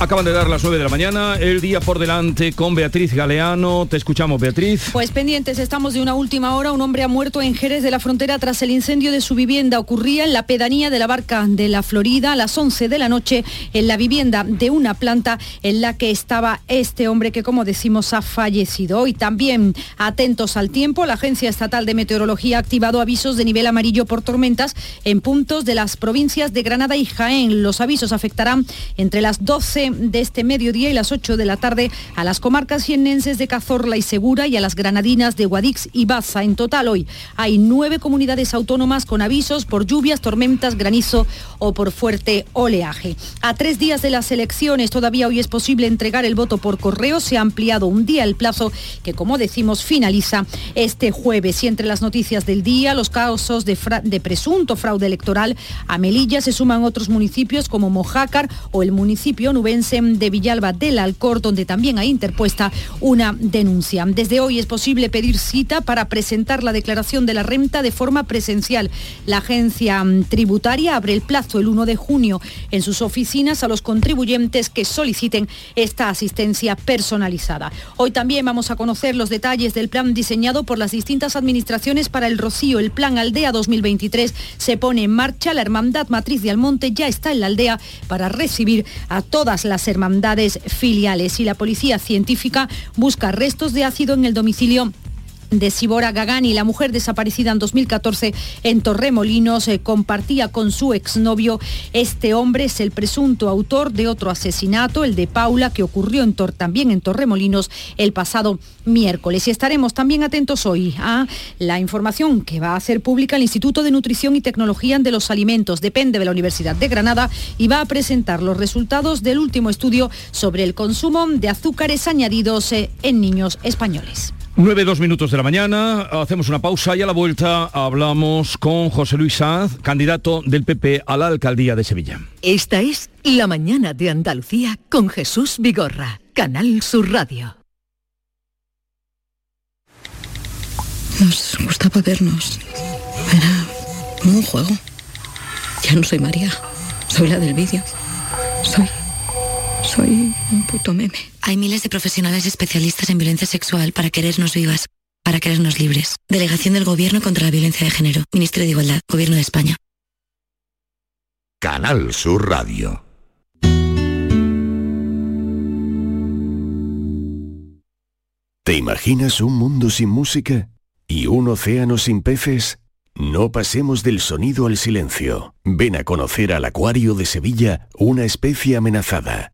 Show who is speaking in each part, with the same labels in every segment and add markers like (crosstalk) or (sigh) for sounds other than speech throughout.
Speaker 1: Acaban de dar las 9 de la mañana, el día por delante con Beatriz Galeano. Te escuchamos, Beatriz.
Speaker 2: Pues pendientes, estamos de una última hora. Un hombre ha muerto en Jerez de la Frontera tras el incendio de su vivienda. Ocurría en la pedanía de la Barca de la Florida a las 11 de la noche en la vivienda de una planta en la que estaba este hombre que, como decimos, ha fallecido. Hoy también, atentos al tiempo, la Agencia Estatal de Meteorología ha activado avisos de nivel amarillo por tormentas en puntos de las provincias de Granada y Jaén. Los avisos afectarán entre las 12 de este mediodía y las 8 de la tarde a las comarcas jiennenses de Cazorla y Segura y a las granadinas de Guadix y Baza. En total hoy hay nueve comunidades autónomas con avisos por lluvias, tormentas, granizo o por fuerte oleaje. A tres días de las elecciones todavía hoy es posible entregar el voto por correo. Se ha ampliado un día el plazo que, como decimos, finaliza este jueves. Y entre las noticias del día, los casos de, de presunto fraude electoral a Melilla se suman otros municipios como Mojácar o el municipio de Villalba del Alcor, donde también hay interpuesta una denuncia. Desde hoy es posible pedir cita para presentar la declaración de la renta de forma presencial. La agencia mm, tributaria abre el plazo el 1 de junio en sus oficinas a los contribuyentes que soliciten esta asistencia personalizada. Hoy también vamos a conocer los detalles del plan diseñado por las distintas administraciones para el Rocío. El plan Aldea 2023 se pone en marcha. La Hermandad Matriz de Almonte ya está en la aldea para recibir a todas las hermandades filiales y la policía científica busca restos de ácido en el domicilio de Sibora Gagani, la mujer desaparecida en 2014 en Torremolinos, eh, compartía con su exnovio. Este hombre es el presunto autor de otro asesinato, el de Paula, que ocurrió también en Torremolinos el pasado miércoles. Y estaremos también atentos hoy a la información que va a hacer pública el Instituto de Nutrición y Tecnología de los Alimentos. Depende de la Universidad de Granada y va a presentar los resultados del último estudio sobre el consumo de azúcares añadidos eh, en niños españoles.
Speaker 1: 9, dos minutos de la mañana, hacemos una pausa y a la vuelta hablamos con José Luis Sanz, candidato del PP a la alcaldía de Sevilla.
Speaker 3: Esta es La Mañana de Andalucía con Jesús Vigorra, Canal Sur Radio.
Speaker 4: Nos gustaba vernos. Era como un juego. Ya no soy María, soy la del vídeo. Soy soy un puto meme.
Speaker 5: Hay miles de profesionales especialistas en violencia sexual para querernos vivas, para querernos libres. Delegación del Gobierno contra la Violencia de Género. Ministerio de Igualdad. Gobierno de España.
Speaker 6: Canal Sur Radio. ¿Te imaginas un mundo sin música? ¿Y un océano sin peces? No pasemos del sonido al silencio. Ven a conocer al Acuario de Sevilla, una especie amenazada.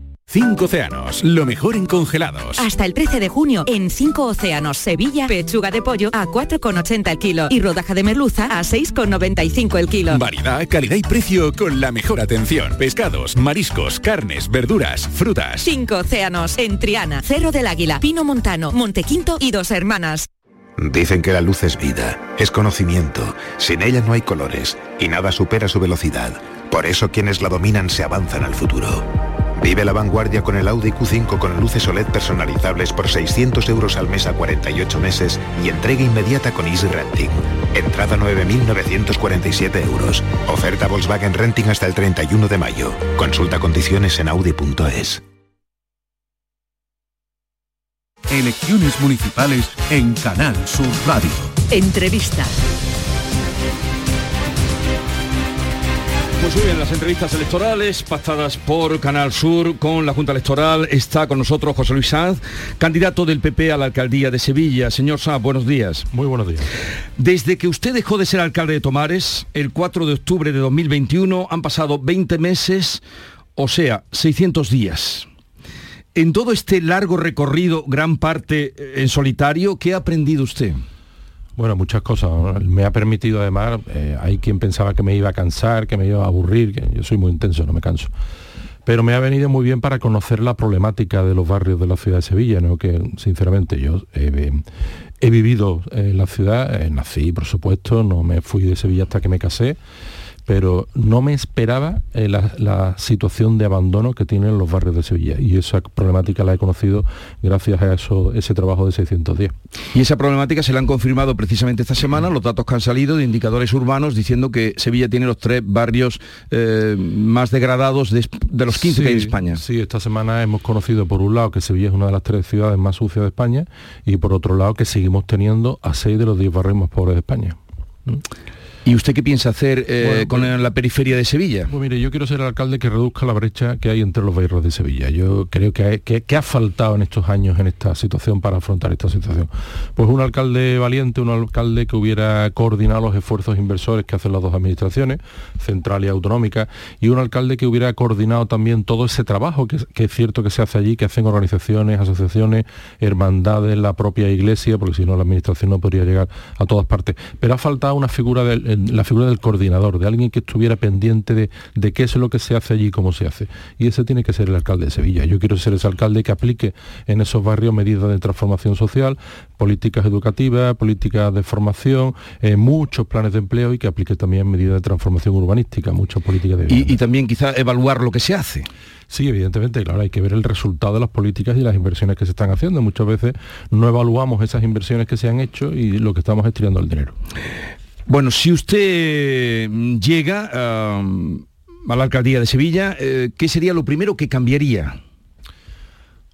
Speaker 7: Cinco océanos, lo mejor en congelados.
Speaker 8: Hasta el 13 de junio, en Cinco océanos, Sevilla, pechuga de pollo a 4,80 el kilo y rodaja de merluza a 6,95 el kilo.
Speaker 7: Variedad, calidad y precio con la mejor atención. Pescados, mariscos, carnes, verduras, frutas.
Speaker 8: Cinco océanos, en Triana, Cerro del Águila, Pino Montano, Montequinto y Dos Hermanas.
Speaker 9: Dicen que la luz es vida, es conocimiento. Sin ella no hay colores y nada supera su velocidad. Por eso quienes la dominan se avanzan al futuro. Vive la vanguardia con el Audi Q5 con luces OLED personalizables por 600 euros al mes a 48 meses y entrega inmediata con Easy Renting. Entrada 9.947 euros. Oferta Volkswagen Renting hasta el 31 de mayo. Consulta condiciones en audi.es.
Speaker 10: Elecciones municipales en Canal Sur Radio.
Speaker 3: Entrevista.
Speaker 1: Pues muy bien, las entrevistas electorales pactadas por Canal Sur con la Junta Electoral. Está con nosotros José Luis Sanz, candidato del PP a la alcaldía de Sevilla. Señor Sanz, buenos días.
Speaker 11: Muy buenos días.
Speaker 1: Desde que usted dejó de ser alcalde de Tomares, el 4 de octubre de 2021, han pasado 20 meses, o sea, 600 días. En todo este largo recorrido, gran parte en solitario, ¿qué ha aprendido usted?
Speaker 11: Bueno, muchas cosas. Me ha permitido además, eh, hay quien pensaba que me iba a cansar, que me iba a aburrir, que yo soy muy intenso, no me canso. Pero me ha venido muy bien para conocer la problemática de los barrios de la ciudad de Sevilla, ¿no? que sinceramente yo he, vivido en la ciudad, eh, nací por supuesto, no me fui de Sevilla hasta que me casé, pero no me esperaba eh, la, situación de abandono que tienen los barrios de Sevilla y esa problemática la he conocido gracias a eso, ese trabajo de 610.
Speaker 1: Y esa problemática se la han confirmado precisamente esta semana los datos que han salido de indicadores urbanos diciendo que Sevilla tiene los tres barrios eh, más degradados de, los 15 que hay en España.
Speaker 11: Sí, esta semana hemos conocido por un lado que Sevilla es una de las tres ciudades más sucias de España y por otro lado que seguimos teniendo a seis de los diez barrios más pobres de España. ¿Mm?
Speaker 1: ¿Y usted qué piensa hacer eh, con pues- la periferia de Sevilla?
Speaker 11: Pues mire, yo quiero ser el alcalde que reduzca la brecha que hay entre los barrios de Sevilla. Yo creo que, que, ha faltado en estos años en esta situación para afrontar esta situación. Pues un alcalde valiente, un alcalde que hubiera coordinado los esfuerzos inversores que hacen las dos administraciones, central y autonómica, y un alcalde que hubiera coordinado también todo ese trabajo que, es cierto que se hace allí, que hacen organizaciones, asociaciones, hermandades, la propia iglesia, porque si no la administración no podría llegar a todas partes. Pero ha faltado una figura del la figura del coordinador, de alguien que estuviera pendiente de, qué es lo que se hace allí y cómo se hace. Y ese tiene que ser el alcalde de Sevilla. Yo quiero ser ese alcalde que aplique en esos barrios medidas de transformación social, políticas educativas, políticas de formación, eh, muchos planes de empleo y que aplique también medidas de transformación urbanística, muchas políticas de...
Speaker 1: Y, y también quizá evaluar lo que se hace.
Speaker 11: Sí, evidentemente, claro, hay que ver el resultado de las políticas y las inversiones que se están haciendo. Muchas veces no evaluamos esas inversiones que se han hecho y lo que estamos estirando el dinero.
Speaker 1: Bueno, si usted mm, llega a la alcaldía de Sevilla, eh, ¿qué sería lo primero que cambiaría?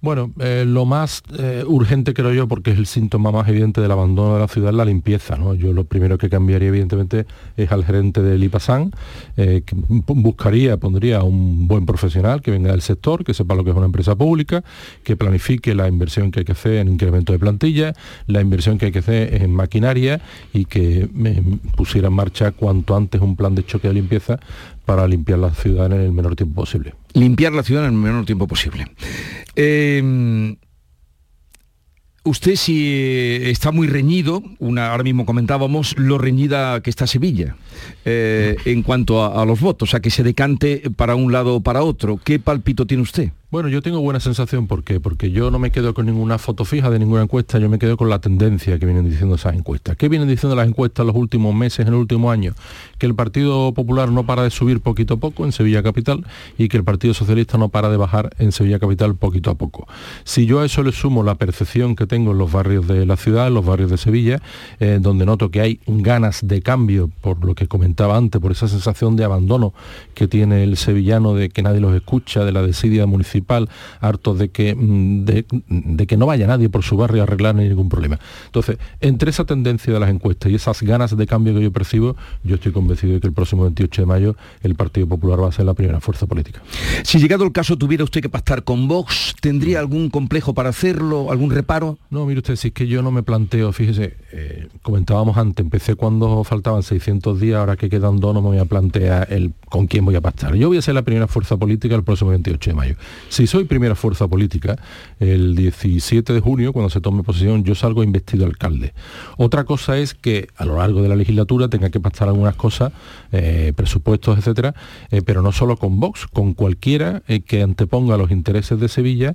Speaker 11: Bueno, eh, lo más eh, urgente creo yo, porque es el síntoma más evidente del abandono de la ciudad, la limpieza. ¿no? Yo lo primero que cambiaría evidentemente es al gerente del IPASAN, eh, que buscaría, pondría un buen profesional que venga del sector, que sepa lo que es una empresa pública, que planifique la inversión que hay que hacer en incremento de plantilla, la inversión que hay que hacer en maquinaria y que pusiera en marcha cuanto antes un plan de choque de limpieza para limpiar la ciudad en el menor tiempo posible.
Speaker 1: Limpiar la ciudad en el menor tiempo posible. Eh, usted si está muy reñido, una, ahora mismo comentábamos lo reñida que está Sevilla eh, en cuanto a, a, los votos, a que se decante para un lado o para otro. ¿Qué palpito tiene usted?
Speaker 11: Bueno, yo tengo buena sensación, ¿por qué? Porque yo no me quedo con ninguna foto fija de ninguna encuesta, yo me quedo con la tendencia que vienen diciendo esas encuestas. ¿Qué vienen diciendo las encuestas los últimos meses, en el último año? Que el Partido Popular no para de subir poquito a poco en Sevilla Capital y que el Partido Socialista no para de bajar en Sevilla Capital poquito a poco. Si yo a eso le sumo la percepción que tengo en los barrios de la ciudad, en los barrios de Sevilla, eh, donde noto que hay ganas de cambio, por lo que comentaba antes, por esa sensación de abandono que tiene el sevillano de que nadie los escucha, de la desidia municipal, hartos de que, mm, de, que no vaya nadie por su barrio a arreglar ningún problema. Entonces, entre esa tendencia de las encuestas y esas ganas de cambio que yo percibo, yo estoy convencido de que el próximo 28 de mayo el Partido Popular va a ser la primera fuerza política.
Speaker 1: Si llegado el caso tuviera usted que pactar con Vox, ¿tendría algún complejo para hacerlo, algún reparo?
Speaker 11: No, mire usted, si es que yo no me planteo, fíjese, eh, comentábamos antes, empecé cuando faltaban 600 días, ahora que quedan dos no me voy a plantear el con quién voy a pactar. Yo voy a ser la primera fuerza política el próximo 28 de mayo. Si soy primera fuerza política, el 17 de junio, cuando se tome posesión, yo salgo investido alcalde. Otra cosa es que a lo largo de la legislatura tenga que pactar algunas cosas, eh, presupuestos, etcétera, eh, pero no solo con Vox, con cualquiera eh, que anteponga los intereses de Sevilla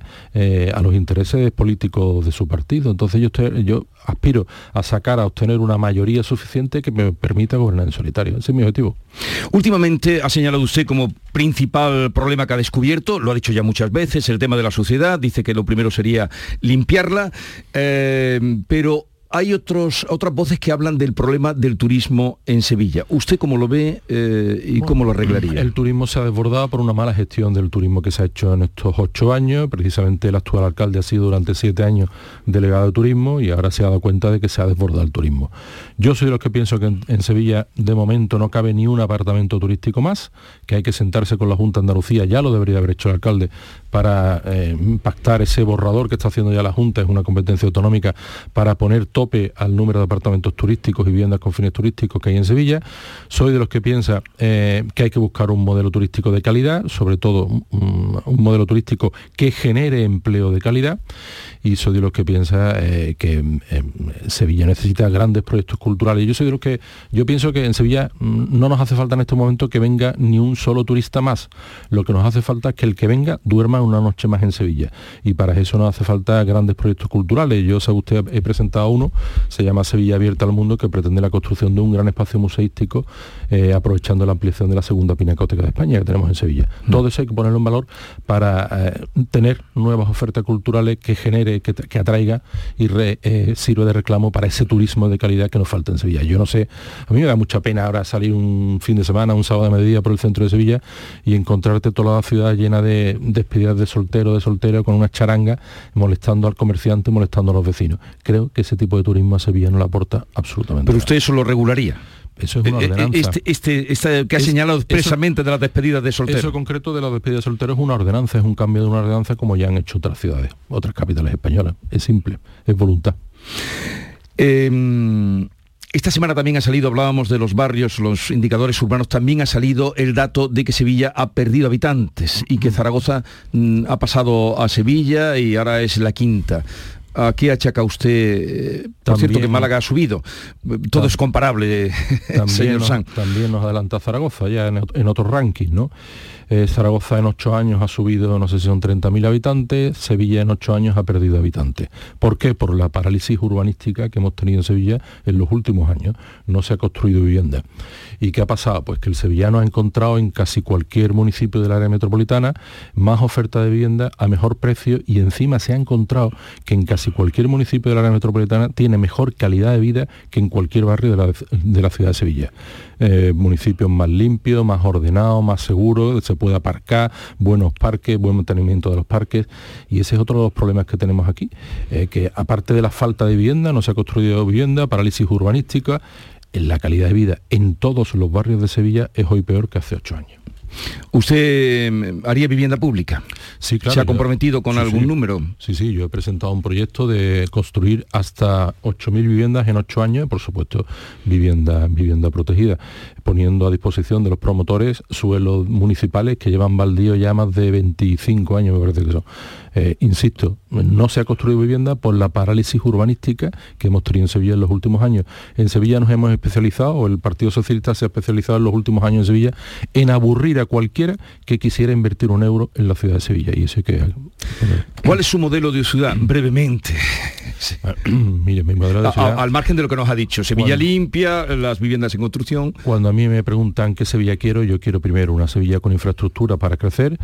Speaker 11: a los intereses políticos de su partido. Entonces yo, yo aspiro a sacar, a obtener una mayoría suficiente que me permita gobernar en solitario. Ese es mi objetivo.
Speaker 1: Últimamente ha señalado usted como principal problema que ha descubierto, lo ha dicho ya muchas veces, el tema de la sociedad, dice que lo sería limpiarla, eh, pero hay otros, otras voces que hablan del problema del turismo en Sevilla. ¿Usted cómo lo ve eh, y cómo lo arreglaría?
Speaker 11: El turismo se ha desbordado por una mala gestión del turismo que se ha hecho en estos ocho años. Precisamente el actual alcalde ha sido durante siete años delegado de turismo y ahora se ha dado cuenta de que se ha desbordado el turismo. Yo soy de los que pienso que en, Sevilla de momento no cabe ni un apartamento turístico más, que hay que sentarse con la Junta de Andalucía, ya lo debería haber hecho el alcalde, para eh, pactar ese borrador que está haciendo ya la Junta, es una competencia autonómica, para poner al número de apartamentos turísticos y viviendas con fines turísticos que hay en Sevilla. Soy de los que piensa eh, que hay que buscar un modelo turístico de calidad, sobre todo un modelo turístico que genere empleo de calidad y soy de los que piensa eh, que eh, Sevilla necesita grandes proyectos culturales. Yo soy de los que yo pienso que en Sevilla mm, no nos hace falta en este momento que venga ni un solo turista más. Lo que nos hace falta es que el que venga duerma una noche más en Sevilla. Y para eso nos hace falta grandes proyectos culturales. Yo, sabe usted, he presentado uno, se llama Sevilla Abierta al Mundo, que pretende la construcción de un gran espacio museístico, eh, aprovechando la ampliación de la segunda pinacoteca de España que tenemos en Sevilla. Mm. Todo eso hay que ponerlo en valor para tener nuevas ofertas culturales que genere que, atraiga y eh, sirve de reclamo para ese turismo de calidad que nos falta en Sevilla. Yo no sé, a mí me da mucha pena ahora salir un fin de semana, un sábado de mediodía por el centro de Sevilla y encontrarte toda la ciudad llena de despedidas de soltero, de soltero, con una charanga, molestando al comerciante, molestando a los vecinos. Creo que ese tipo de turismo a Sevilla no le aporta absolutamente
Speaker 1: Pero usted eso lo regularía.
Speaker 11: Eso es una eh, eh, ordenanza.
Speaker 1: Este, este, este que ha señalado expresamente de las despedidas de solteros.
Speaker 11: Eso concreto de las despedidas de solteros es una ordenanza, es un cambio de una ordenanza como ya han hecho otras ciudades, otras capitales españolas. Es simple, es voluntad.
Speaker 1: Em, esta semana también ha salido, hablábamos de los barrios, los indicadores urbanos, también ha salido el dato de que Sevilla ha perdido habitantes y que Zaragoza mm, ha pasado a Sevilla y ahora es la quinta. ¿A qué achaca usted? Eh, por cierto que Málaga ha subido. Todo es comparable, (laughs) señor San.
Speaker 11: También nos adelanta Zaragoza ya en, en otros rankings, ¿no? Eh, Zaragoza en ocho años ha subido, no sé si son 30.000 habitantes, Sevilla en ocho años ha perdido habitantes. ¿Por qué? Por la parálisis urbanística que hemos tenido en Sevilla en los últimos años. No se ha construido vivienda. ¿Y qué ha pasado? Pues que el sevillano ha encontrado en casi cualquier municipio del área metropolitana más oferta de vivienda a mejor precio y encima se ha encontrado que en casi cualquier municipio del área metropolitana tiene mejor calidad de vida que en cualquier barrio de la, de la ciudad de Sevilla. Eh, municipios más limpios, más ordenados, más seguros, se puede aparcar, buenos parques, buen mantenimiento de los parques. Y ese es otro de los problemas que tenemos aquí, eh, que aparte de la falta de vivienda, no se ha construido vivienda, parálisis urbanística, la calidad de vida en todos los barrios de Sevilla es hoy peor que hace ocho años.
Speaker 1: ¿Usted mm, haría vivienda pública?
Speaker 11: Sí, claro.
Speaker 1: ¿Se ha comprometido con algún número?
Speaker 11: Sí, sí, yo he presentado un proyecto de construir hasta 8.000 viviendas en ocho años, por supuesto, vivienda, vivienda protegida, poniendo a disposición de los promotores suelos municipales que llevan baldío ya más de 25 años, me parece que son. Eh, insisto, no se ha construido vivienda por la parálisis urbanística que hemos tenido en Sevilla en los últimos años. En Sevilla nos hemos especializado, o el Partido Socialista se ha especializado en los últimos años en Sevilla, en aburrir a cualquiera que quisiera invertir un euro en la ciudad de Sevilla. Y eso que...
Speaker 1: ¿Cuál es su modelo de ciudad? Brevemente. (clears throat)
Speaker 11: Mire, mi modelo de ciudad...
Speaker 1: al margen de lo que nos ha dicho, Sevilla limpia, las viviendas en construcción.
Speaker 11: Cuando a mí me preguntan qué Sevilla quiero, yo quiero primero una Sevilla con infraestructura para crecer,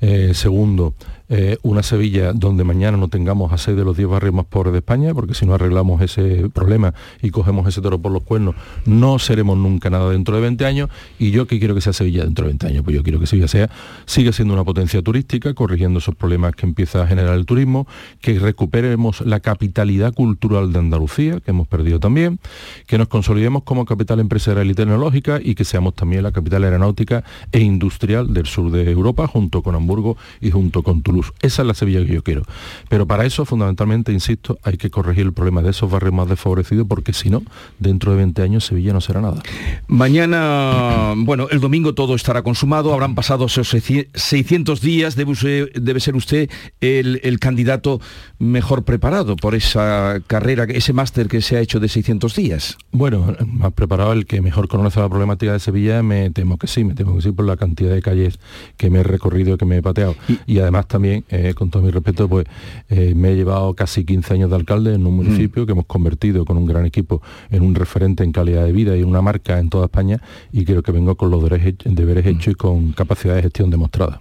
Speaker 11: eh, segundo, eh, una Sevilla donde mañana no tengamos a seis de los 10 barrios más pobres de España, porque si no arreglamos ese problema y cogemos ese toro por los cuernos, no seremos nunca nada dentro de 20 años. Y yo que quiero que sea Sevilla dentro de 20 años, pues yo quiero que Sevilla sea, siga siendo una potencia turística, corrigiendo esos problemas que empieza a generar el turismo, que recuperemos la capitalidad cultural de Andalucía, que hemos perdido también, que nos consolidemos como capital empresarial y tecnológica y que seamos también la capital aeronáutica e industrial del sur de Europa, junto con Hamburgo y junto con Toulouse esa es la Sevilla que yo quiero. Pero para eso, fundamentalmente, insisto, hay que corregir el problema de esos barrios más desfavorecidos, porque si no, dentro de 20 años Sevilla no será nada.
Speaker 1: Mañana, bueno, el domingo todo estará consumado, habrán pasado esos 600 días, debe, ser usted el, candidato mejor preparado por esa carrera, ese máster que se ha hecho de 600 días.
Speaker 11: Bueno, más preparado el que mejor conoce la problemática de Sevilla, me temo que sí, me temo que sí por la cantidad de calles que me he recorrido, que me he pateado. y además también eh, con todo mi respeto, pues eh, me he llevado casi 15 años de alcalde en un municipio mm. que hemos convertido con un gran equipo en un referente en calidad de vida y una marca en toda España y creo que vengo con los deberes, mm. hechos y con capacidad de gestión demostrada.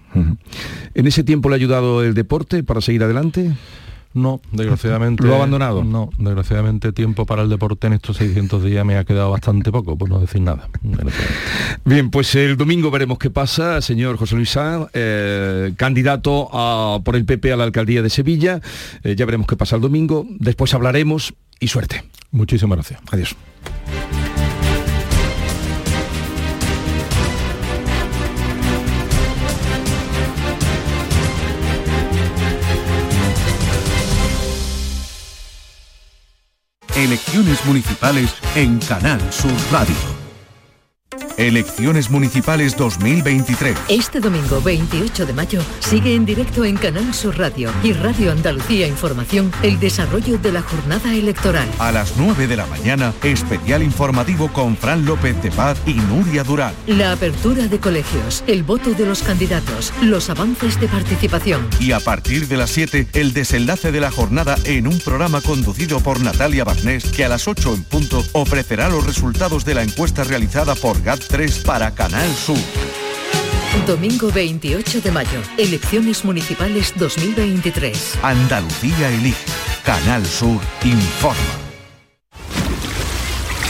Speaker 1: ¿En ese tiempo le ha ayudado el deporte para seguir adelante?
Speaker 11: No, desgraciadamente.
Speaker 1: ¿Lo ha abandonado?
Speaker 11: No, desgraciadamente tiempo para el deporte en estos 600 días me ha quedado bastante poco, por no decir nada. (laughs)
Speaker 1: Bien, pues el domingo veremos qué pasa, señor José Luis Sanz, eh, candidato a, por el PP a la alcaldía de Sevilla. Eh, ya veremos qué pasa el domingo. Después hablaremos y suerte.
Speaker 11: Muchísimas gracias.
Speaker 1: Adiós.
Speaker 10: Elecciones municipales en Canal Sur Radio. Elecciones Municipales 2023.
Speaker 3: Este domingo 28 de mayo sigue en directo en Canal Sur Radio y Radio Andalucía Información el desarrollo de la jornada electoral.
Speaker 10: A las 9 de la mañana, especial informativo con Fran López de Paz y Nuria Durán.
Speaker 3: La apertura de colegios, el voto de los candidatos, los avances de participación.
Speaker 10: Y a partir de las 7, el desenlace de la jornada en un programa conducido por Natalia Barnés que a las 8 en punto ofrecerá los resultados de la encuesta realizada por GAT 3 para Canal Sur.
Speaker 3: Domingo 28 de mayo, elecciones municipales 2023.
Speaker 10: Andalucía elige. Canal Sur informa.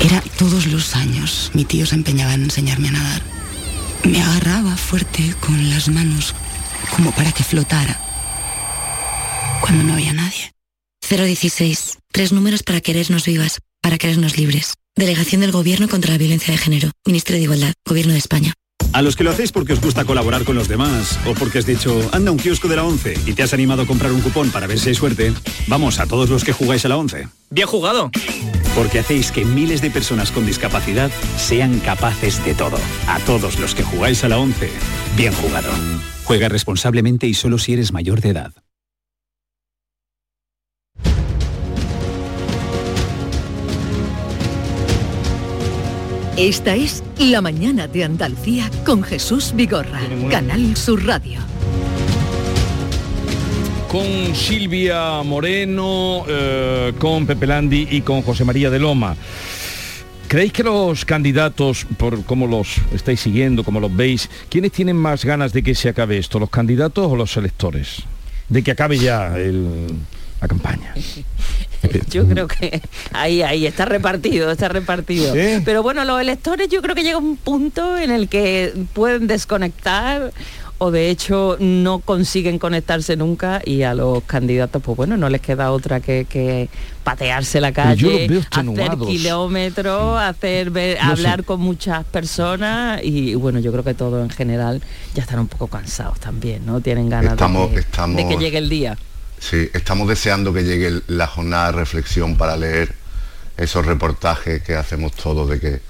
Speaker 5: Era todos los años. Mi tío se empeñaba en enseñarme a nadar. Me agarraba fuerte con las manos como para que flotara. Cuando no había nadie. 016. Tres números para querernos vivas, para querernos libres. Delegación del Gobierno contra la Violencia de Género. Ministerio de Igualdad. Gobierno de España.
Speaker 12: A los que lo hacéis porque os gusta colaborar con los demás o porque has dicho, anda un kiosco de la 11 y te has animado a comprar un cupón para ver si hay suerte, vamos a todos los que jugáis a la 11.
Speaker 13: Bien jugado.
Speaker 12: Porque hacéis que miles de personas con discapacidad sean capaces de todo. A todos los que jugáis a la 11, bien jugado. Juega responsablemente y solo si eres mayor de edad.
Speaker 3: Esta es La Mañana de Andalucía con Jesús Vigorra, Canal Sur Radio.
Speaker 1: Con Silvia Moreno, eh, con Pepe Landi y con José María de Loma. ¿Creéis que los candidatos, por cómo los estáis siguiendo, cómo los veis, ¿quiénes tienen más ganas de que se acabe esto, los candidatos o los electores? De que acabe ya el- la campaña. (laughs)
Speaker 14: Yo creo que ahí, ahí está repartido, está repartido.
Speaker 1: ¿Sí?
Speaker 14: Pero bueno, los electores yo creo que llega un punto en el que pueden desconectar o de hecho no consiguen conectarse nunca y a los candidatos pues bueno no les queda otra que, que patearse la calle, hacer kilómetros, hacer ver-
Speaker 1: No sé.
Speaker 14: hablar con muchas personas y bueno yo creo que todos en general ya están un poco cansados también, ¿no? Tienen ganas
Speaker 15: Estamos-
Speaker 14: de,
Speaker 15: estamos-
Speaker 14: de que llegue el día.
Speaker 15: Sí, estamos deseando que llegue la jornada de reflexión para leer esos reportajes que hacemos todos de que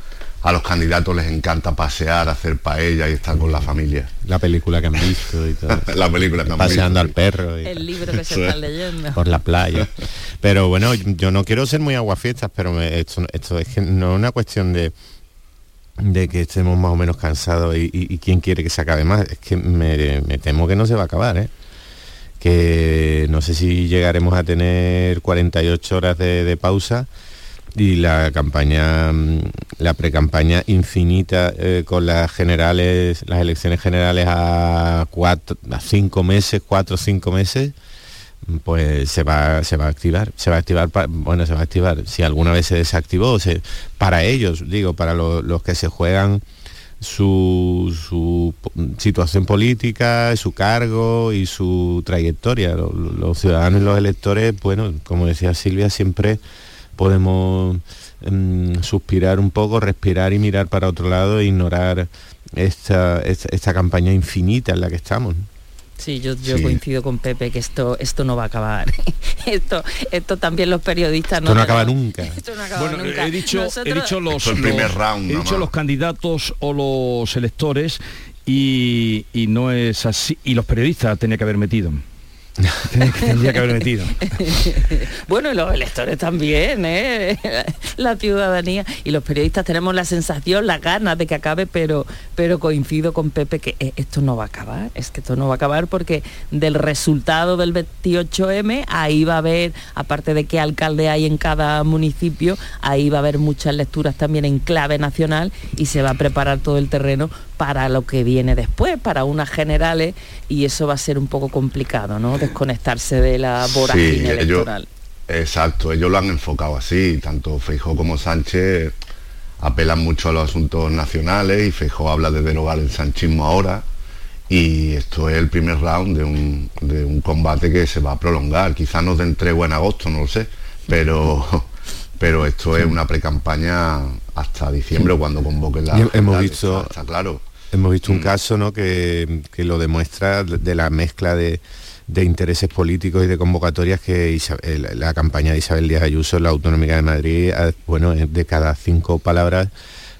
Speaker 15: a los candidatos les encanta pasear, hacer paella y estar con la familia.
Speaker 16: La película que han visto y todo. (laughs)
Speaker 15: la película que han
Speaker 16: Paseando
Speaker 15: visto.
Speaker 16: al perro y
Speaker 14: El libro que se
Speaker 15: Sí.
Speaker 14: están leyendo.
Speaker 16: por la playa. Pero bueno, yo no quiero ser muy aguafiestas, pero me- esto, esto es que no es una cuestión de de que estemos más o menos cansados y, y- y quién quiere que se acabe más. Es que me, me temo que no se va a acabar, ¿eh? Que no sé si llegaremos a tener 48 horas de, pausa y la campaña, mm, la precampaña infinita eh, con las generales, las elecciones generales a cuatro, a cinco meses, cuatro o cinco meses, pues se va, se va a activar, se va a activar, bueno, se va a activar, si alguna vez se desactivó, para ellos, digo, para lo- los que se juegan su, su situación política, su cargo y su trayectoria. Lo- lo- Los, ciudadanos y los electores, bueno, como decía Silvia, siempre podemos mm, suspirar un poco, respirar y mirar para otro lado e ignorar esta, esta campaña infinita en la que estamos.
Speaker 14: Sí, yo, yo
Speaker 16: Sí.
Speaker 14: coincido con Pepe que esto esto no va a acabar. (laughs) esto esto también los periodistas
Speaker 16: Esto no
Speaker 14: tenemos-
Speaker 16: acaba nunca. (laughs)
Speaker 14: Esto no acaba
Speaker 1: Bueno,
Speaker 14: nunca.
Speaker 1: he dicho, he dicho los,
Speaker 15: Esto es el primer
Speaker 1: los-
Speaker 15: round,
Speaker 1: he dicho los candidatos o los electores y, y no es así. Y los periodistas tenía que haber metido. (laughs) Tendría que haber metido. (laughs)
Speaker 14: bueno, y los electores también, ¿eh? la ciudadanía y los periodistas tenemos la sensación, las ganas de que acabe, pero, pero coincido con Pepe que eh, esto no va a acabar, es que esto no va a acabar porque del resultado del 28M, ahí va a haber, aparte de qué alcalde hay en cada municipio, ahí va a haber muchas lecturas también en clave nacional y se va a preparar todo el terreno para lo que viene después, para unas generales, y eso va a ser un poco complicado, ¿no? desconectarse de la vorágine electoral.
Speaker 15: exacto, ellos lo han enfocado así, tanto Feijó como Sánchez apelan mucho a los asuntos nacionales y Feijó habla de derogar el sanchismo ahora y esto es el primer round de un, de un combate que se va a prolongar, quizás nos den tregua en agosto, no lo sé, pero (laughs) pero esto es una pre-campaña hasta diciembre cuando convoquen la
Speaker 16: hemos visto
Speaker 15: está, claro
Speaker 16: hemos visto un mm. caso ¿no? que, que, lo demuestra de la mezcla de, de intereses políticos y de convocatorias que la campaña de Isabel Díaz Ayuso en la Autonómica de Madrid bueno de cada cinco palabras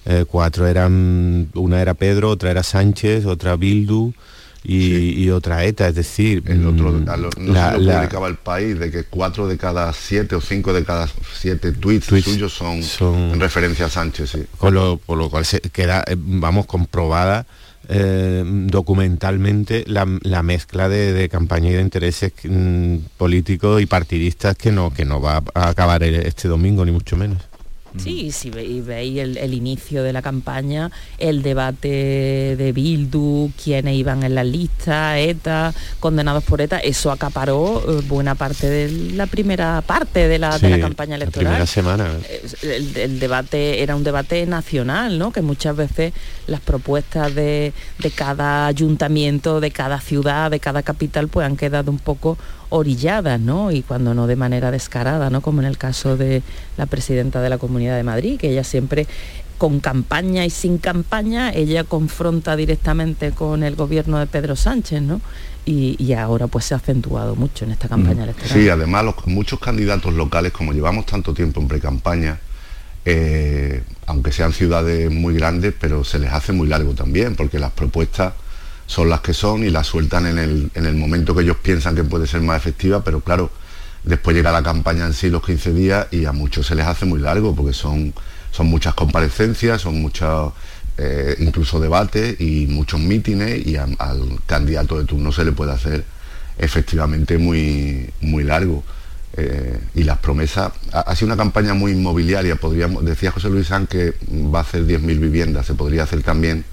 Speaker 16: eh, cuatro eran una era Pedro otra era Sánchez otra Bildu y, otra ETA, es decir...
Speaker 15: El otro, mm, no la, lo publicaba el país, de que cuatro de cada siete o cinco de cada siete tweets, suyos son, en referencia a Sánchez, sí.
Speaker 16: Con lo, por lo cual se queda, eh, vamos, comprobada eh, documentalmente la, mezcla de, campaña y de intereses mm, políticos y partidistas que no, que no va a acabar este domingo, ni mucho menos.
Speaker 14: Sí, si veis el, inicio de la campaña, el debate de Bildu, quiénes iban en la lista, ETA, condenados por ETA, eso acaparó eh, buena parte de la primera parte de la, campaña electoral.
Speaker 16: La primera semana.
Speaker 14: El, debate era un debate nacional, ¿no? Que muchas veces las propuestas de, de cada ayuntamiento, de cada ciudad, de cada capital, pues han quedado un poco orilladas, ¿no? Y cuando no de manera descarada, ¿no? Como en el caso de la presidenta de la Comunidad de Madrid, que ella siempre con campaña y sin campaña, ella confronta directamente con el gobierno de Pedro Sánchez, ¿no? Y, ahora pues se ha acentuado mucho en esta campaña mm. electoral.
Speaker 15: Sí, además los, muchos candidatos locales, como llevamos tanto tiempo en pre-campaña, eh, aunque sean ciudades muy grandes, pero se les hace muy largo también, porque las propuestas son las que son y las sueltan en el, en el momento que ellos piensan que puede ser más efectiva, pero claro, después llega la campaña en sí los 15 días y a muchos se les hace muy largo porque son, son muchas comparecencias, son muchos eh, incluso debates y muchos mítines y al candidato de turno se le puede hacer efectivamente muy, muy largo. Eh, y las promesas, ha, sido una campaña muy inmobiliaria, podríamos, decía José Luis San que va a hacer 10.000 viviendas, se podría hacer también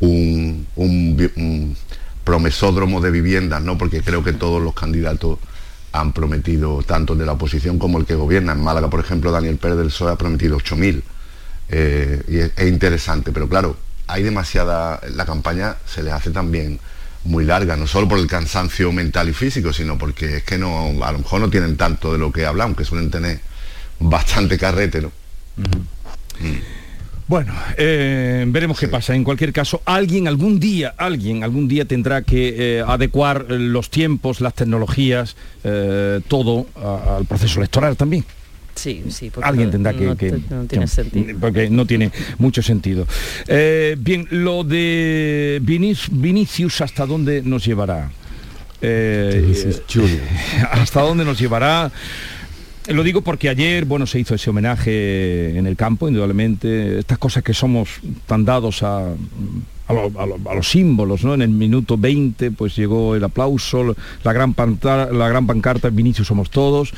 Speaker 15: un, promesódromo de viviendas, ¿no? porque creo que todos los candidatos han prometido, tanto de la oposición como el que gobierna. En Málaga, por ejemplo, Daniel Pérez del PSOE ha prometido 8.000. Eh, y es, interesante, pero claro, hay demasiada, la campaña se les hace también muy larga, no solo por el cansancio mental y físico, sino porque es que no, a lo mejor no tienen tanto de lo que hablan, aunque suelen tener bastante carrete, ¿no?
Speaker 1: Bueno, eh, veremos qué pasa. En cualquier caso, alguien algún día, alguien algún día tendrá que eh, adecuar los tiempos, las tecnologías, eh, todo al proceso electoral también.
Speaker 14: Sí, sí,
Speaker 1: porque alguien tendrá que,
Speaker 14: no, tiene sentido.
Speaker 1: porque no tiene mucho sentido. bien, lo de Vinicius, ¿hasta dónde nos llevará? (laughs) ¿Hasta dónde nos llevará? Lo digo porque ayer, bueno, se hizo ese homenaje en el campo, indudablemente. Estas cosas que somos tan dados a, a, los símbolos, ¿no? En el minuto 20 pues llegó el aplauso, la gran, la gran pancarta, Vinicius somos todos,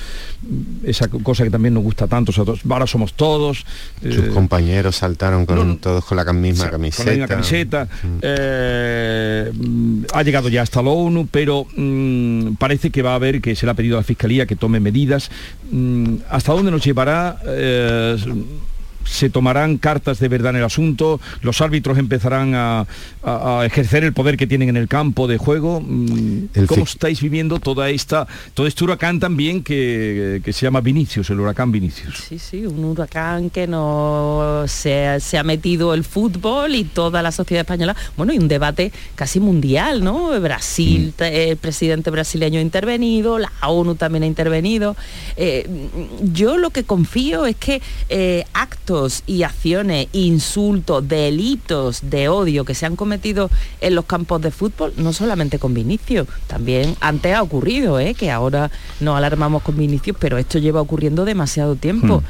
Speaker 1: esa cosa que también nos gusta tanto, ahora somos todos.
Speaker 16: Sus eh, compañeros saltaron con todos con la misma camiseta.
Speaker 1: Con la camiseta. Eh, ha llegado ya hasta la ONU, pero mm, parece que va a haber, que se le ha pedido a la Fiscalía que tome medidas. Mm, ¿Hasta dónde nos llevará? Eh, se tomarán cartas de verdad en el asunto, los árbitros empezarán a, ejercer el poder que tienen en el campo de juego. Mm, ¿Cómo estáis viviendo toda esta, todo este huracán también que, se llama Vinicius, el huracán Vinicius?
Speaker 14: Sí, sí, un huracán que no se, ha metido el fútbol y toda la sociedad española, bueno, y un debate casi mundial, ¿no? Brasil, mm. el presidente brasileño ha intervenido, la ONU también ha intervenido. Eh, yo lo que confío es que eh, actos y acciones, insultos, delitos de odio que se han cometido en los campos de fútbol, no solamente con Vinicius, también antes ha ocurrido, ¿eh? que ahora nos alarmamos con Vinicius, pero esto lleva ocurriendo demasiado tiempo. Hmm.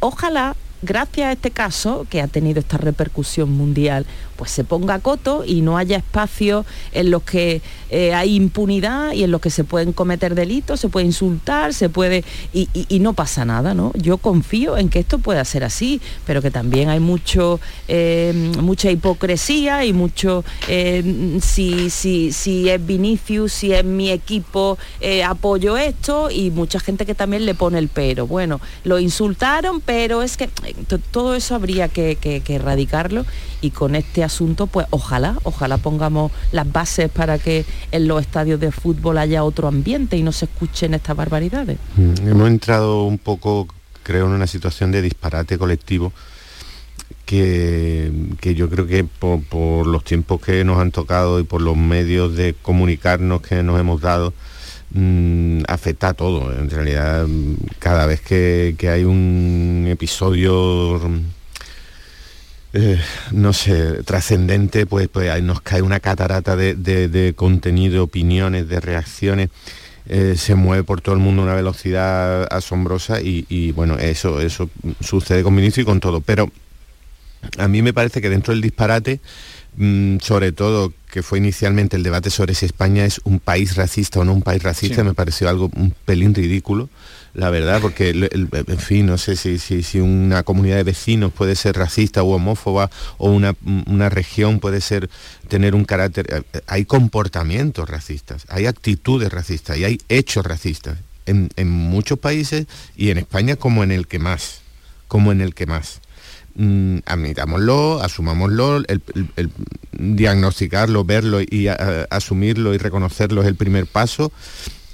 Speaker 14: Ojalá gracias a este caso que ha tenido esta repercusión mundial, pues se ponga coto y no haya espacios en los que eh, hay impunidad y en los que se pueden cometer delitos, se puede insultar, se puede y, no pasa nada, ¿no? Yo confío en que esto pueda ser así, pero que también hay mucho eh, mucha hipocresía y mucho eh, si, si, si es Vinicius, si es mi equipo, apoyo esto y mucha gente que también le pone el pero. Bueno, lo insultaron, pero es que todo eso habría que, que erradicarlo y con este asunto, pues ojalá, ojalá pongamos las bases para que en los estadios de fútbol haya otro ambiente y no se escuchen estas barbaridades.
Speaker 16: Mm, hemos entrado un poco, creo, en una situación de disparate colectivo. Que, yo creo que por, los tiempos que nos han tocado y por los medios de comunicarnos que nos hemos dado, mm, afecta a todo. En realidad, cada vez que, que hay un episodio eh, no sé, trascendente, pues, pues ahí nos cae una catarata de, contenido, opiniones, de reacciones. Eh, se mueve por todo el mundo a una velocidad asombrosa y, bueno, eso, eso sucede con Vinicius y con todo. Pero a mí me parece que dentro del disparate, mm, sobre todo que fue inicialmente el debate sobre si España es un país racista o no un país racista, me pareció algo un pelín ridículo la verdad, porque, en fin, no sé si, si, una comunidad de vecinos puede ser racista o homófoba o una, región puede ser tener un carácter... Eh, hay comportamientos racistas, hay actitudes racistas y hay hechos racistas en, muchos países y en España como en el que más, como en el que más. Mm, admitámoslo, asumámoslo, diagnosticarlo, verlo y asumirlo y reconocerlo es el primer paso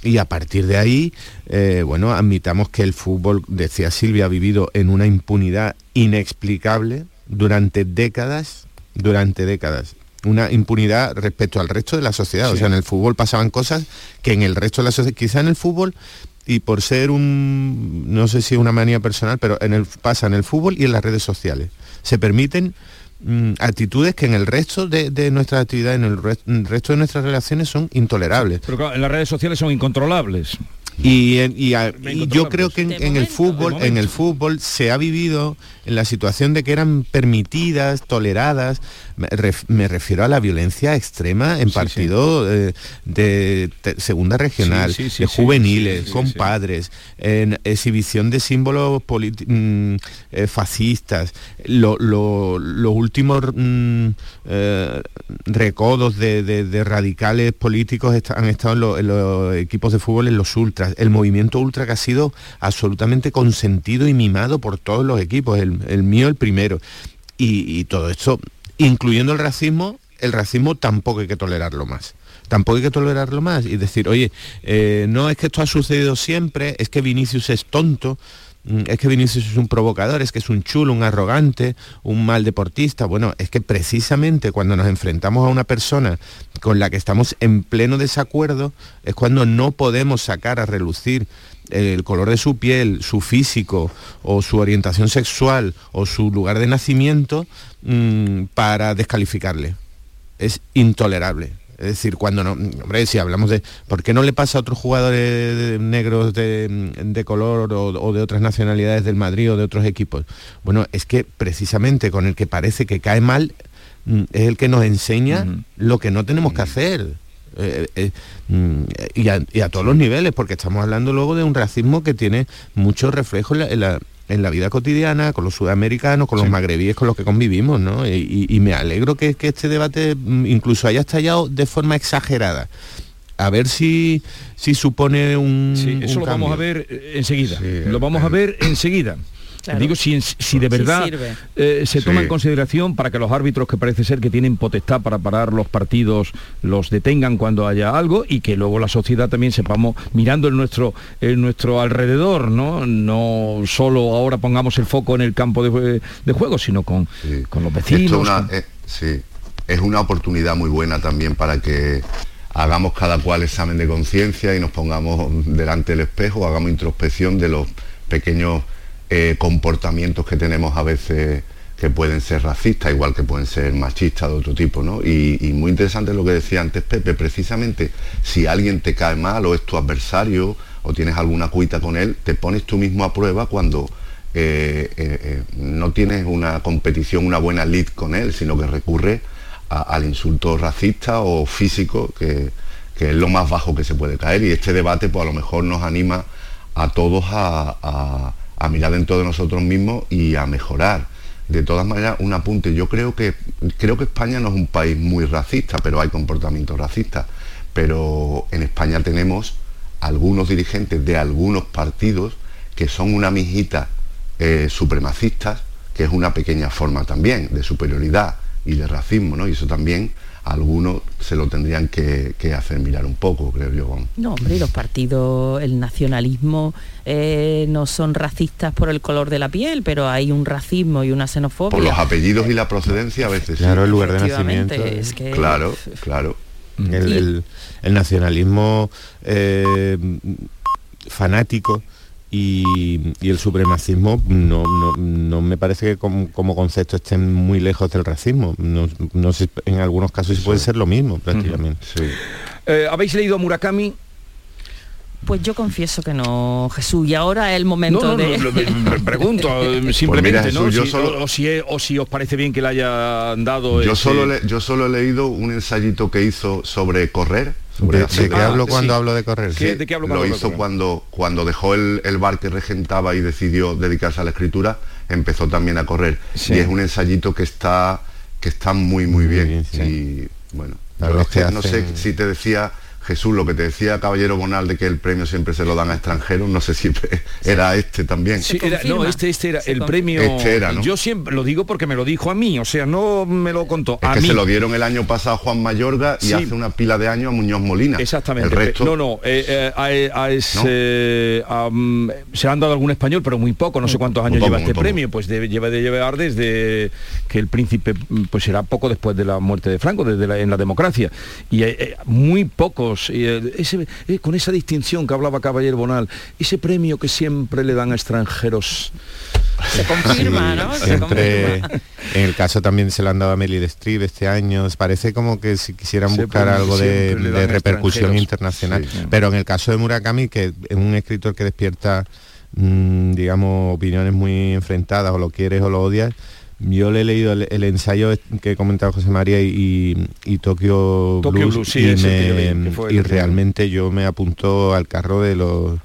Speaker 16: y a partir de ahí, eh, bueno, admitamos que el fútbol, decía Silvia, ha vivido en una impunidad inexplicable durante décadas, durante décadas. Una impunidad respecto al resto de la sociedad. O sea, en el fútbol pasaban cosas que en el resto de la sociedad, quizá en el fútbol, y por ser un, no sé si una manía personal, pero en el, pasa en el fútbol y en las redes sociales. Se permiten Mm, actitudes que en el resto de, de nuestras actividades, en el, resto de nuestras relaciones son intolerables.
Speaker 1: Pero claro, en las redes sociales son incontrolables.
Speaker 16: Y, yo creo que en, el fútbol, en el fútbol se ha vivido en la situación de que eran permitidas, toleradas. Me, refiero a la violencia extrema en partido eh, De, segunda regional, de juveniles, con padres, en exhibición de símbolos mm, eh, fascistas, los últimos mm, eh, recodos de, radicales políticos han estado en, los equipos de fútbol en los ultras. El movimiento ultra que ha sido absolutamente consentido y mimado por todos los equipos, el, mío el primero. Y, todo esto, incluyendo el racismo, el racismo tampoco hay que tolerarlo más. Tampoco hay que tolerarlo más y decir, oye, eh, no es que esto ha sucedido siempre, es que Vinicius es tonto, es que Vinicius es un provocador, es que es un chulo, un arrogante, un mal deportista. Bueno, es que precisamente cuando nos enfrentamos a una persona con la que estamos en pleno desacuerdo, es cuando no podemos sacar a relucir el color de su piel, su físico o su orientación sexual o su lugar de nacimiento mm, para descalificarle. Es intolerable. Es decir, cuando no, hombre, si hablamos de, ¿por qué no le pasa a otros jugadores negros de, color o, de otras nacionalidades del Madrid o de otros equipos? Bueno, es que precisamente con el que parece que cae mal mm, es el que nos enseña lo que no tenemos que hacer. Eh, eh, mm, y, a, todos los niveles, porque estamos hablando luego de un racismo que tiene muchos reflejos en la, en la, vida cotidiana, con los sudamericanos, con los magrebíes con los que convivimos, ¿no? Y, me alegro que, este debate mm, incluso haya estallado de forma exagerada. A ver si, si supone un.
Speaker 1: Sí, eso lo vamos a ver eh, enseguida. lo vamos a ver enseguida. Digo, si, si, de verdad eh, se toma en consideración para que los árbitros que parece ser que tienen potestad para parar los partidos los detengan cuando haya algo y que luego la sociedad también sepamos, mirando en nuestro, en nuestro alrededor, ¿no? No solo ahora pongamos el foco en el campo de, juego, sino con, con los vecinos.
Speaker 15: Eh, sí, es una oportunidad muy buena también para que hagamos cada cual examen de conciencia y nos pongamos delante del espejo, hagamos introspección de los pequeños eh, comportamientos que tenemos a veces que pueden ser racistas, igual que pueden ser machistas de otro tipo, ¿no? Y, muy interesante lo que decía antes Pepe, precisamente si alguien te cae mal o es tu adversario o tienes alguna cuita con él, te pones tú mismo a prueba cuando eh, eh, no tienes una competición, una buena lead con él, sino que recurre al insulto racista o físico, que, que es lo más bajo que se puede caer. Y este debate, pues a lo mejor nos anima a todos a- a mirar dentro de nosotros mismos y a mejorar. De todas maneras, un apunte. Yo creo que creo que España no es un país muy racista, pero hay comportamientos racistas. Pero en España tenemos algunos dirigentes de algunos partidos que son una mijita eh, supremacistas, que es una pequeña forma también de superioridad y de racismo, ¿no? Y eso también algunos se lo tendrían que, que hacer mirar un poco, creo yo.
Speaker 14: No, hombre, y los partidos, el nacionalismo eh, no son racistas por el color de la piel, pero hay un racismo y una xenofobia.
Speaker 15: Por los apellidos y la procedencia a veces. sí.
Speaker 16: Claro, el lugar de nacimiento.
Speaker 14: es que-
Speaker 15: Claro, claro.
Speaker 16: El, el- el nacionalismo eh, fanático y, y el supremacismo no, no- no me parece que como, como concepto estén muy lejos del racismo. No, no sé, en algunos casos sí puede ser lo mismo prácticamente.
Speaker 1: Eh, ¿Habéis leído a Murakami?
Speaker 14: Pues yo confieso que no, Jesús, y ahora es el momento
Speaker 1: No, no,
Speaker 14: de...
Speaker 1: no, lo- me pregunto (laughs) eh, simplemente,
Speaker 15: Pues mira,
Speaker 1: ¿no?
Speaker 15: Yo
Speaker 1: Si-
Speaker 15: solo-
Speaker 1: o, o si es- o si os parece bien que le haya dado
Speaker 15: Yo
Speaker 1: ese-
Speaker 15: solo, le- yo solo he leído un ensayito que hizo sobre correr. Sobre
Speaker 16: ¿De- de qué hablo cuando hablo de correr?
Speaker 15: Sí,
Speaker 16: ¿Qué- de qué hablo cuando
Speaker 15: lo hizo cuando, cuando dejó el, el bar que regentaba y decidió dedicarse a la escritura, empezó también a correr.
Speaker 16: Sí.
Speaker 15: Y es un ensayito que está, que está muy, muy bien. Y bueno, es que no sé si te decía... Jesús, lo que te decía Caballero Bonal de que el premio siempre se lo dan a extranjeros, no sé si (laughs) era este también.
Speaker 1: Sí, era- no, este, este era el premio.
Speaker 15: Este era, ¿no?
Speaker 1: Yo siempre lo digo porque me lo dijo a mí, o sea, no me lo contó.
Speaker 15: Es
Speaker 1: a
Speaker 15: que
Speaker 1: mí.
Speaker 15: se lo dieron el año pasado a Juan Mayorga y
Speaker 1: Sí.
Speaker 15: hace una pila de años a Muñoz Molina.
Speaker 1: Exactamente.
Speaker 15: El resto,
Speaker 1: No, no, eh, eh, a- a ese, am, se le han dado algún español, pero muy poco, no sé cuántos años
Speaker 15: poco,
Speaker 1: lleva este
Speaker 15: poco.
Speaker 1: premio, pues debe, lleva de llevar desde que el príncipe, mm, pues será poco después de la muerte de Franco, desde la, en la democracia. Y eh, eh, muy pocos, y, eh, ese- eh, con esa distinción que hablaba Caballero Bonal, ese premio que siempre le dan a extranjeros.
Speaker 14: Se confirma, ¿no? Se
Speaker 16: Siempre,
Speaker 14: confirma.
Speaker 16: en el caso también se lo han dado a Meryl Streep este año, parece como que si quisieran
Speaker 1: Se
Speaker 16: buscar algo de, repercusión internacional.
Speaker 1: Sí.
Speaker 16: Pero en el caso de Murakami, que es un escritor que despierta, mm, digamos, opiniones muy enfrentadas, o lo quieres o lo odias, yo le he leído el, el ensayo que he comentado José María y, y Tokyo,
Speaker 1: Tokyo
Speaker 16: Blues,
Speaker 1: Blues, sí,
Speaker 16: y, me- realmente yo me apunto al carro de los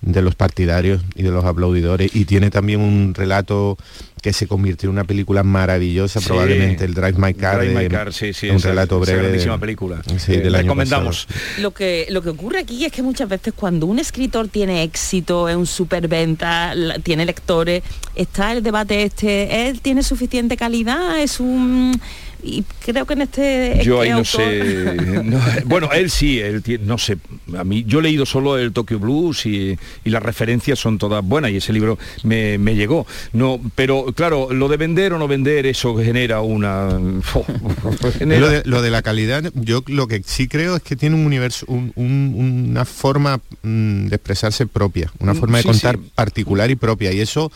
Speaker 16: de los partidarios y de los aplaudidores. Y tiene también un relato que se convirtió en una película maravillosa
Speaker 1: Sí.
Speaker 16: probablemente el Drive My Car,
Speaker 1: Drive My
Speaker 16: de-
Speaker 1: Car, sí, sí,
Speaker 16: un
Speaker 1: esa-
Speaker 16: relato
Speaker 1: esa
Speaker 16: breve de-
Speaker 1: grandísima película.
Speaker 16: sí,
Speaker 1: Eh,
Speaker 16: del
Speaker 1: recomendamos.
Speaker 14: Lo que, lo que ocurre aquí es que muchas veces cuando un escritor tiene éxito, es un superventa, la- tiene lectores, está el debate este, él tiene suficiente calidad, es un... Y creo que en este...
Speaker 1: Yo ahí
Speaker 14: este
Speaker 1: no sé. (laughs) no, bueno, él sí, él no sé. A mí, yo he leído solo el Tokyo Blues y, y las referencias son todas buenas y ese libro me, me llegó. No, pero claro, lo de vender o no vender, eso genera una. (laughs) genera-
Speaker 16: Lo de, lo de la calidad, yo lo que sí creo es que tiene un universo, un- un- una forma mm, de expresarse propia, una
Speaker 1: Mm,
Speaker 16: forma de
Speaker 1: sí,
Speaker 16: contar
Speaker 1: sí.
Speaker 16: particular y propia. Y eso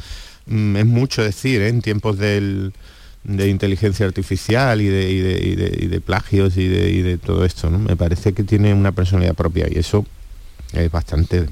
Speaker 16: mm, es mucho decir ¿eh? en tiempos del- de inteligencia artificial y de, y de- y de- y de plagios y de, y de todo esto. ¿no? Me parece que tiene una personalidad propia y eso es bastante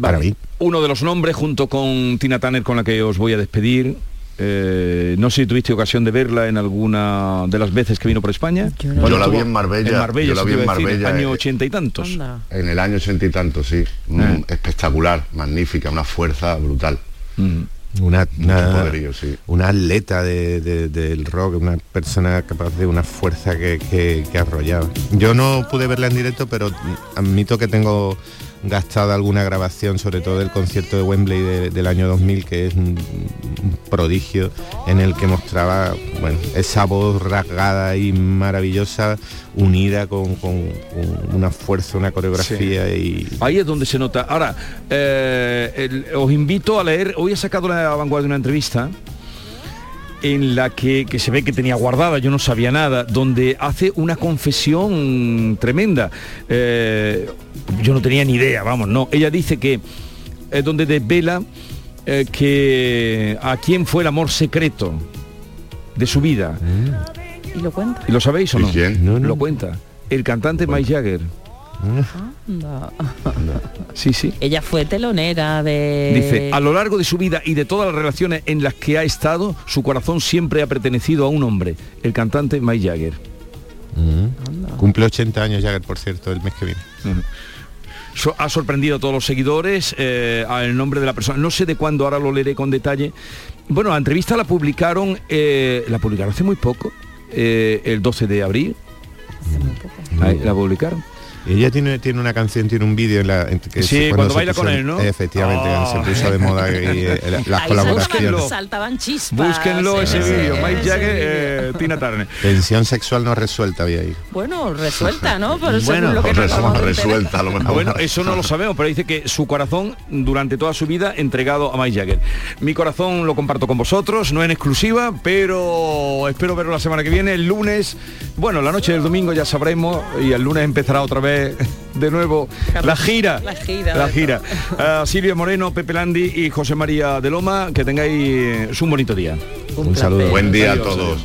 Speaker 16: para mí.
Speaker 1: Uno de los nombres, junto con Tina Turner, con la que os voy a despedir. eh, no sé si tuviste ocasión de verla en alguna de las veces que vino por España.
Speaker 15: Yo no. Yo la vi en Marbella,
Speaker 1: En Marbella,
Speaker 15: yo la vi en
Speaker 1: iba a decir,
Speaker 15: Marbella,
Speaker 1: año
Speaker 15: eh,
Speaker 1: ochenta y tantos.
Speaker 15: En el año ochenta y tanto, sí. Mm,
Speaker 1: Eh.
Speaker 15: Espectacular, magnífica, una fuerza brutal.
Speaker 1: Mm.
Speaker 16: Una, una-
Speaker 15: poderío, sí.
Speaker 16: una atleta de- de- del rock, una persona capaz de una fuerza que, que, que arrollaba. Yo no pude verla en directo, pero admito que tengo gastada alguna grabación, sobre todo del concierto de Wembley de- del año 2000, que es un, prodigio en el que mostraba bueno, esa voz rasgada y maravillosa, unida con, con- con una fuerza, una coreografía y
Speaker 1: Ahí es donde se nota. Ahora, eh, el- os invito a leer, hoy he sacado la vanguardia una entrevista en la que, que se ve que tenía guardada, yo no sabía nada, donde hace una confesión tremenda. Eh, yo no tenía ni idea, vamos, no. Ella dice que es donde desvela eh, que a quién fue el amor secreto de su vida.
Speaker 14: Y lo cuenta.
Speaker 1: ¿Y lo sabéis o
Speaker 15: ¿Y
Speaker 1: no?
Speaker 15: quién?
Speaker 16: No, no.
Speaker 1: Lo cuenta. El cantante Mike Jagger.
Speaker 14: Anda.
Speaker 1: Sí, sí.
Speaker 14: Ella fue telonera de...
Speaker 1: Dice, a lo largo de su vida y de todas las relaciones en las que ha estado, su corazón siempre ha pertenecido a un hombre, el cantante Mike Jagger.
Speaker 16: Mm. Cumple 80 años Jagger, por cierto, el mes que viene.
Speaker 1: So- ha sorprendido a todos los seguidores eh, al nombre de la persona. No sé de cuándo, ahora lo leeré con detalle. Bueno, la entrevista la publicaron, eh, la publicaron hace muy poco, eh, el 12 de abril. Ahí, la publicaron.
Speaker 16: Ella tiene, tiene una canción, tiene un vídeo en la en que
Speaker 1: Sí, cuando
Speaker 16: se
Speaker 1: baila
Speaker 16: puso
Speaker 1: con
Speaker 16: en-
Speaker 1: él, ¿no?
Speaker 16: Efectivamente, cuando
Speaker 1: Oh.
Speaker 16: se puso de moda y, eh, (laughs) la- las
Speaker 14: Ahí
Speaker 16: colaboraciones.
Speaker 14: saltaban, saltaban chispas.
Speaker 1: Búsquenlo ese vídeo,
Speaker 14: sí,
Speaker 1: Mike Jagger, eh, Tina Turner. (laughs)
Speaker 16: Tensión sexual no resuelta había ahí.
Speaker 14: Bueno, resuelta, ¿no? Pero
Speaker 1: Bueno,
Speaker 14: según lo que.
Speaker 1: Ah, Bueno, eso no lo sabemos, pero dice que su corazón durante toda su vida entregado a Mike Jagger. Mi corazón lo comparto con vosotros, no en exclusiva, pero espero verlo la semana que viene, el lunes. Bueno, la noche del domingo ya sabremos y el lunes empezará otra vez de nuevo la gira.
Speaker 14: La gira.
Speaker 1: La gira. (laughs) Ah, Silvia Moreno, Pepe Landi y José María de Loma, que tengáis un bonito día.
Speaker 16: Un saludo.
Speaker 15: Buen día a todos.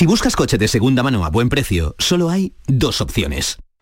Speaker 17: Si buscas coche de segunda mano a buen precio, solo hay dos opciones.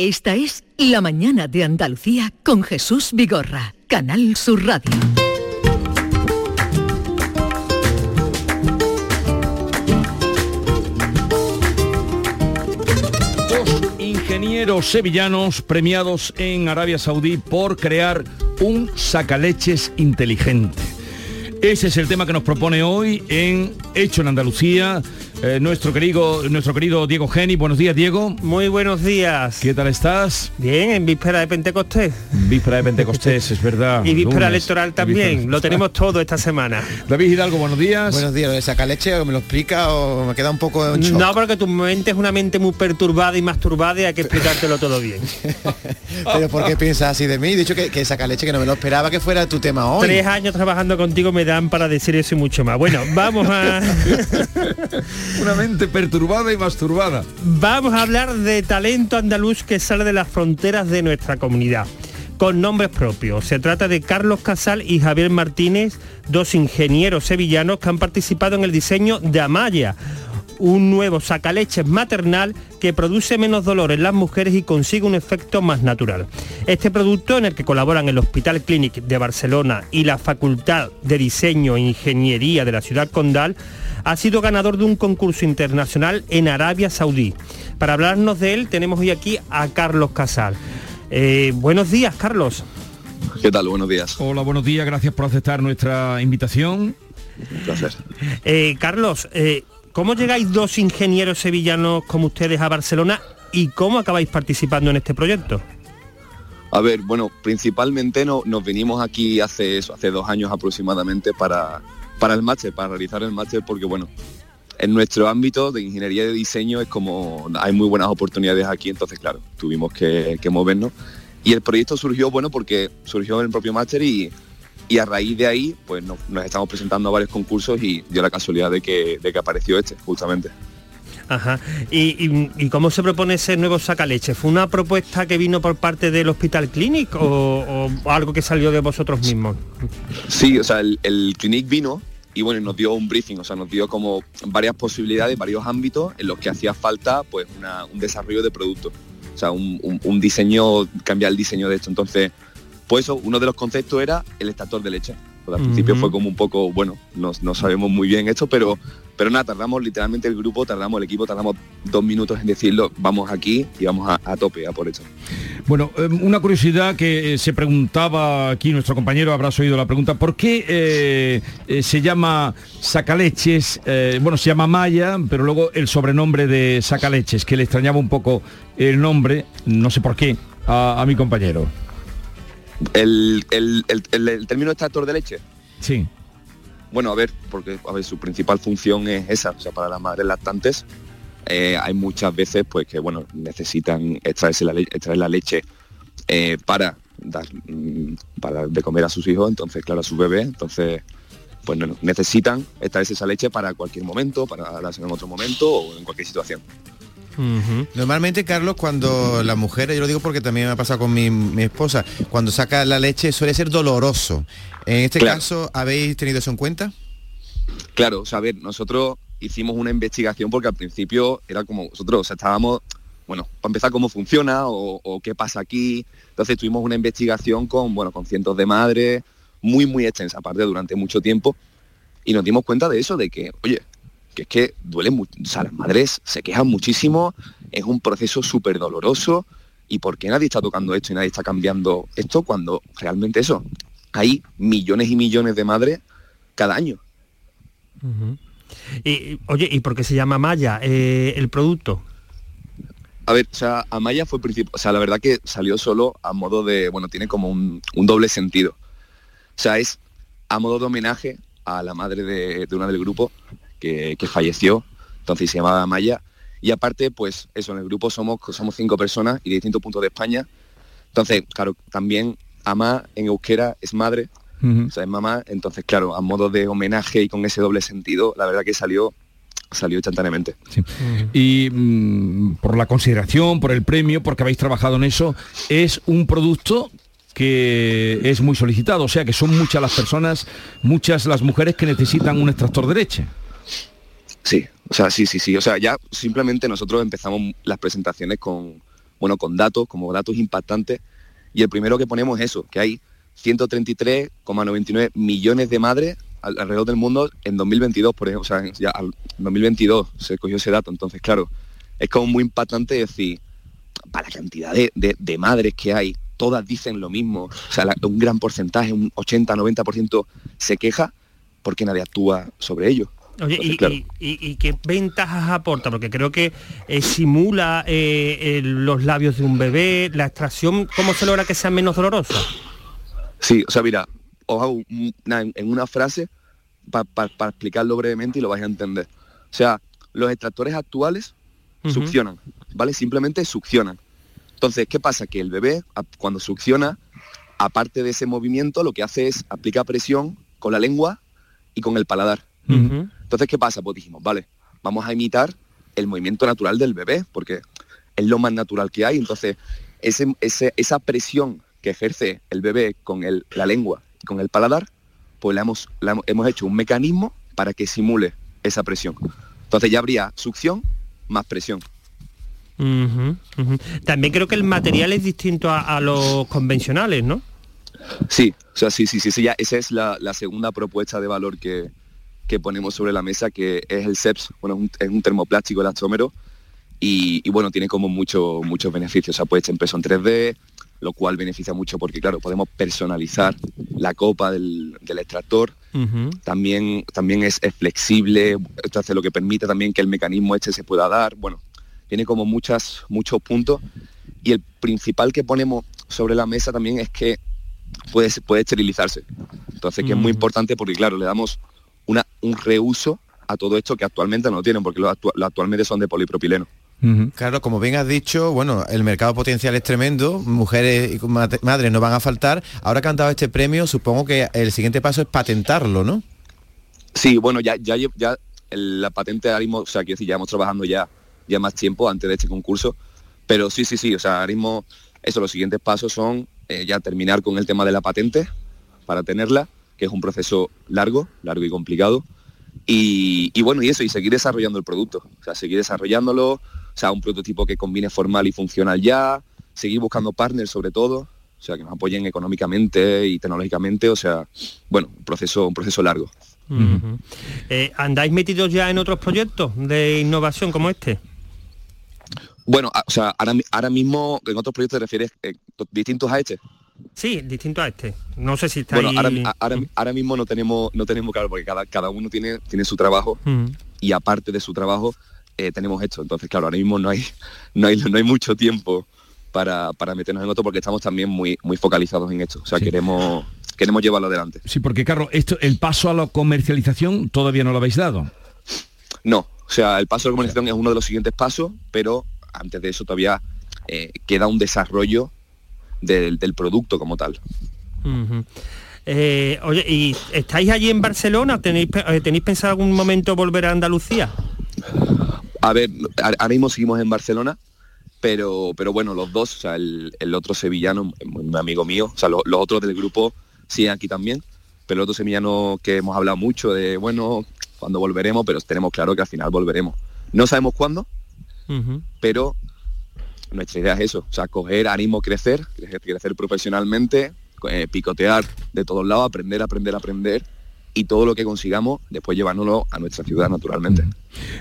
Speaker 3: Esta es La Mañana de Andalucía con Jesús Vigorra, Canal Sur Radio.
Speaker 1: Dos ingenieros sevillanos premiados en Arabia Saudí por crear un sacaleches inteligente. Ese es el tema que nos propone hoy en Hecho en Andalucía. Eh, nuestro, querido, nuestro querido Diego Geni. Buenos días, Diego.
Speaker 18: Muy buenos días.
Speaker 1: ¿Qué tal estás?
Speaker 18: Bien, en víspera de Pentecostés.
Speaker 1: Víspera de Pentecostés, es verdad.
Speaker 18: Y víspera
Speaker 1: Lunes.
Speaker 18: electoral también.
Speaker 1: Víspera-
Speaker 18: Lo tenemos todo esta semana.
Speaker 1: David Hidalgo, buenos días.
Speaker 19: Buenos días, lo de sacar leche, o me lo explica o me queda un poco en shock.
Speaker 18: No, porque tu mente es una mente muy perturbada y masturbada y hay que explicártelo todo bien. (laughs)
Speaker 19: Pero ¿por qué piensas así de mí? He dicho que, que saca leche, que no me lo esperaba que fuera tu tema hoy.
Speaker 18: Tres años trabajando contigo me dan para decir eso y mucho más. Bueno, vamos a... (laughs)
Speaker 1: Una mente perturbada y masturbada.
Speaker 18: Vamos a hablar de talento andaluz que sale de las fronteras de nuestra comunidad. Con nombres propios. Se trata de Carlos Casal y Javier Martínez, dos ingenieros sevillanos que han participado en el diseño de Amaya, un nuevo sacaleches maternal que produce menos dolor en las mujeres y consigue un efecto más natural. Este producto, en el que colaboran el Hospital Clínic de Barcelona y la Facultad de Diseño e Ingeniería de la ciudad condal, ha sido ganador de un concurso internacional en Arabia Saudí. Para hablarnos de él tenemos hoy aquí a Carlos Casal. Eh, buenos días, Carlos.
Speaker 20: ¿Qué tal? Buenos días.
Speaker 1: Hola, buenos días. Gracias por aceptar nuestra invitación.
Speaker 20: Gracias.
Speaker 18: Eh, Carlos, eh, ¿cómo llegáis dos ingenieros sevillanos como ustedes a Barcelona y cómo acabáis participando en este proyecto?
Speaker 20: A ver, bueno, principalmente no, nos vinimos aquí hace eso, hace dos años aproximadamente para, para el máster, para realizar el máster, porque bueno, en nuestro ámbito de ingeniería de diseño es como hay muy buenas oportunidades aquí, entonces claro, tuvimos que, que movernos. Y el proyecto surgió, bueno, porque surgió en el propio máster y, y a raíz de ahí, pues nos, estamos presentando a varios concursos y dio la casualidad de que, de que apareció este, justamente.
Speaker 18: Ajá. ¿Y, cómo se propone ese nuevo sacaleche? ¿Fue una propuesta que vino por parte del Hospital Clinic o, algo que salió de vosotros mismos?
Speaker 20: Sí, o sea, el, Clinic vino y bueno, nos dio un briefing, o sea, nos dio como varias posibilidades, varios ámbitos en los que hacía falta pues un desarrollo de producto, o sea, un diseño, cambiar el diseño de esto. Entonces, pues eso, uno de los conceptos era el extractor de leche. Pues al principio fue como un poco, bueno, no, no sabemos muy bien esto, pero, pero nada, tardamos literalmente el grupo, tardamos el equipo, tardamos dos minutos en decirlo, vamos aquí y vamos a, a tope a por eso.
Speaker 1: Bueno, eh, una curiosidad que eh, se preguntaba aquí nuestro compañero, habrás oído la pregunta, ¿por qué eh, eh, se llama Sacaleches? Bueno, se llama Maya, pero luego el sobrenombre de Sacaleches, que le extrañaba un poco el nombre, no sé por qué, a, a mi compañero.
Speaker 20: El, el- el- el- término extractor de leche,
Speaker 1: Sí.
Speaker 20: Bueno, a ver, porque a ver, su principal función es esa, o sea, para las madres lactantes eh, hay muchas veces pues que bueno necesitan extraerse la, extraer la leche eh, para dar mm, para de comer a sus hijos, entonces claro a su bebé, entonces pues necesitan extraerse esa leche para cualquier momento, para darse en otro momento o en cualquier situación.
Speaker 19: Normalmente, Carlos, cuando la mujer, yo lo digo porque también me ha pasado con mi, mi esposa, cuando saca la leche suele ser doloroso. En este
Speaker 20: Claro.
Speaker 19: caso, ¿habéis tenido eso en cuenta?
Speaker 20: Claro, o sea, a ver, nosotros hicimos una investigación porque al principio era como nosotros, o sea, estábamos, bueno, para empezar cómo funciona o, o qué pasa aquí. Entonces tuvimos una investigación con, bueno, con cientos de madres, muy, muy extensa, aparte durante mucho tiempo, y nos dimos cuenta de eso, de que, oye, que es que duele mucho, o sea, las madres se quejan muchísimo, es un proceso súper doloroso, y por qué nadie está tocando esto y nadie está cambiando esto cuando realmente eso, hay millones y millones de madres cada año.
Speaker 18: Y, y, oye, ¿y por qué se llama Maya eh, el producto?
Speaker 20: A ver, o sea, Amaya fue principio, o sea, la verdad que salió solo a modo de, bueno, tiene como un, un doble sentido. O sea, es a modo de homenaje a la madre de, de una del grupo que, que falleció, entonces se llamaba Amaya. Y aparte, pues eso, en el grupo somos, somos cinco personas y de distintos puntos de España. Entonces, claro, también ama en euskera es madre, o sea, es mamá, entonces claro, a modo de homenaje y con ese doble sentido, la verdad que salió salió instantáneamente.
Speaker 1: Y mm, por la consideración, por el premio, porque habéis trabajado en eso, es un producto que es muy solicitado, o sea que son muchas las personas, muchas las mujeres que necesitan un extractor de leche.
Speaker 20: Sí, o sea, sí, sí, sí. O sea, ya simplemente nosotros empezamos las presentaciones con, bueno, con datos, como datos impactantes. Y el primero que ponemos es eso, que hay 133,99 millones de madres al- alrededor del mundo en 2022, por ejemplo. O sea, ya al 2022 se cogió ese dato. Entonces, claro, es como muy impactante decir, para la cantidad de, de- madres que hay, todas dicen lo mismo. O sea, un gran porcentaje, un 80-90% se queja porque nadie actúa sobre ello.
Speaker 18: Oye,
Speaker 20: Entonces,
Speaker 18: y,
Speaker 20: claro.
Speaker 18: y- y- y qué ventajas aporta? Porque creo que eh, simula eh, el- los labios de un bebé, la extracción, ¿cómo se logra que sea menos dolorosa?
Speaker 20: Sí, o sea, mira, os hago una- en una frase para explicarlo brevemente y lo vais a entender. O sea, los extractores actuales succionan, ¿vale? Simplemente succionan. Entonces, ¿qué pasa? Que el bebé, cuando succiona, aparte de ese movimiento, lo que hace es aplica presión con la lengua y con el paladar. Entonces, ¿qué pasa? Pues dijimos, vale, vamos a imitar el movimiento natural del bebé, porque es lo más natural que hay. Entonces, ese, ese- esa presión que ejerce el bebé con el- la lengua y con el paladar, pues la hemos, hemos- hecho un mecanismo para que simule esa presión. Entonces ya habría succión más presión.
Speaker 18: También creo que el material es distinto a, a los convencionales, ¿no?
Speaker 20: Sí, o sea, sí, sí, sí, sí, ya esa es la, la segunda propuesta de valor que, que ponemos sobre la mesa, que es el SEPS, bueno, es un, es un termoplástico elastómero y, y, bueno, tiene como mucho, muchos beneficios, o sea, puede ser impreso en 3D, lo cual beneficia mucho porque, claro, podemos personalizar la copa del, del extractor, también, también es, es flexible, esto hace lo que permite también que el mecanismo este se pueda dar, bueno, tiene como muchas, muchos puntos. Y el principal que ponemos sobre la mesa también es que puede, puede esterilizarse. Entonces, que es muy
Speaker 19: Ujú.
Speaker 20: importante porque, claro, le damos un reuso a todo esto que actualmente no lo tienen, porque los, actua- los actualmente son de polipropileno.
Speaker 19: Claro, como bien has dicho, bueno, el mercado potencial es tremendo, mujeres y madres no van a faltar. Ahora que han dado este premio, supongo que el siguiente paso es patentarlo, ¿no?
Speaker 20: Sí, bueno, ya, ya, ya el- la patente ahora mismo, o sea, quiero decir, ya hemos trabajando ya, ya más tiempo antes de este concurso, pero sí, sí, sí, o sea, ahora mismo, eso, los siguientes pasos son eh, ya terminar con el tema de la patente para tenerla, que es un proceso largo, largo y complicado, y, y bueno, y eso, y seguir desarrollando el producto, o sea, seguir desarrollándolo, o sea, un prototipo que combine formal y funcional ya, seguir buscando partners sobre todo, o sea, que nos apoyen económicamente y tecnológicamente, o sea, bueno, un proceso, un proceso largo.
Speaker 18: Eh, ¿Andáis metidos ya en otros proyectos de innovación como este?
Speaker 20: Bueno, a- o sea, ahora, mi- ahora mismo en otros proyectos te refieres eh, to- distintos a este.
Speaker 18: Sí, distinto a este. No sé si está
Speaker 20: Bueno, ahora, mi-
Speaker 18: ahí...
Speaker 20: a- ahora, ahora mismo no tenemos, no tenemos claro, porque cada, cada uno tiene, tiene su trabajo
Speaker 18: Ujú.
Speaker 20: y aparte de su trabajo eh, tenemos esto. Entonces, claro, ahora mismo no hay, (laughs) no hay, no hay mucho tiempo para, para meternos en otro porque estamos también muy, muy focalizados en esto. O sea, queremos, queremos llevarlo adelante.
Speaker 1: Sí, porque Carlos, esto, el paso a la comercialización todavía no lo habéis dado.
Speaker 20: No, o sea, el paso de comunicación es uno de los siguientes pasos, pero antes de eso todavía eh, queda un desarrollo del, del producto como tal.
Speaker 18: Eh, oye, ¿y estáis allí en Barcelona? ¿Tenéis, eh, ¿Tenéis pensado algún momento volver a Andalucía?
Speaker 20: A ver, ahora mismo seguimos en Barcelona, pero, pero bueno, los dos, o sea, el, el otro sevillano, un amigo mío, o sea, lo- los otros del grupo siguen aquí también, pero el otro sevillano que hemos hablado mucho de, bueno, cuando volveremos, pero tenemos claro que al final volveremos. No sabemos cuándo, pero nuestra idea es eso, o sea, coger ánimo, crecer, crecer, crecer profesionalmente, eh, picotear de todos lados, aprender, aprender, aprender, y todo lo que consigamos, después llevárnoslo a nuestra ciudad naturalmente.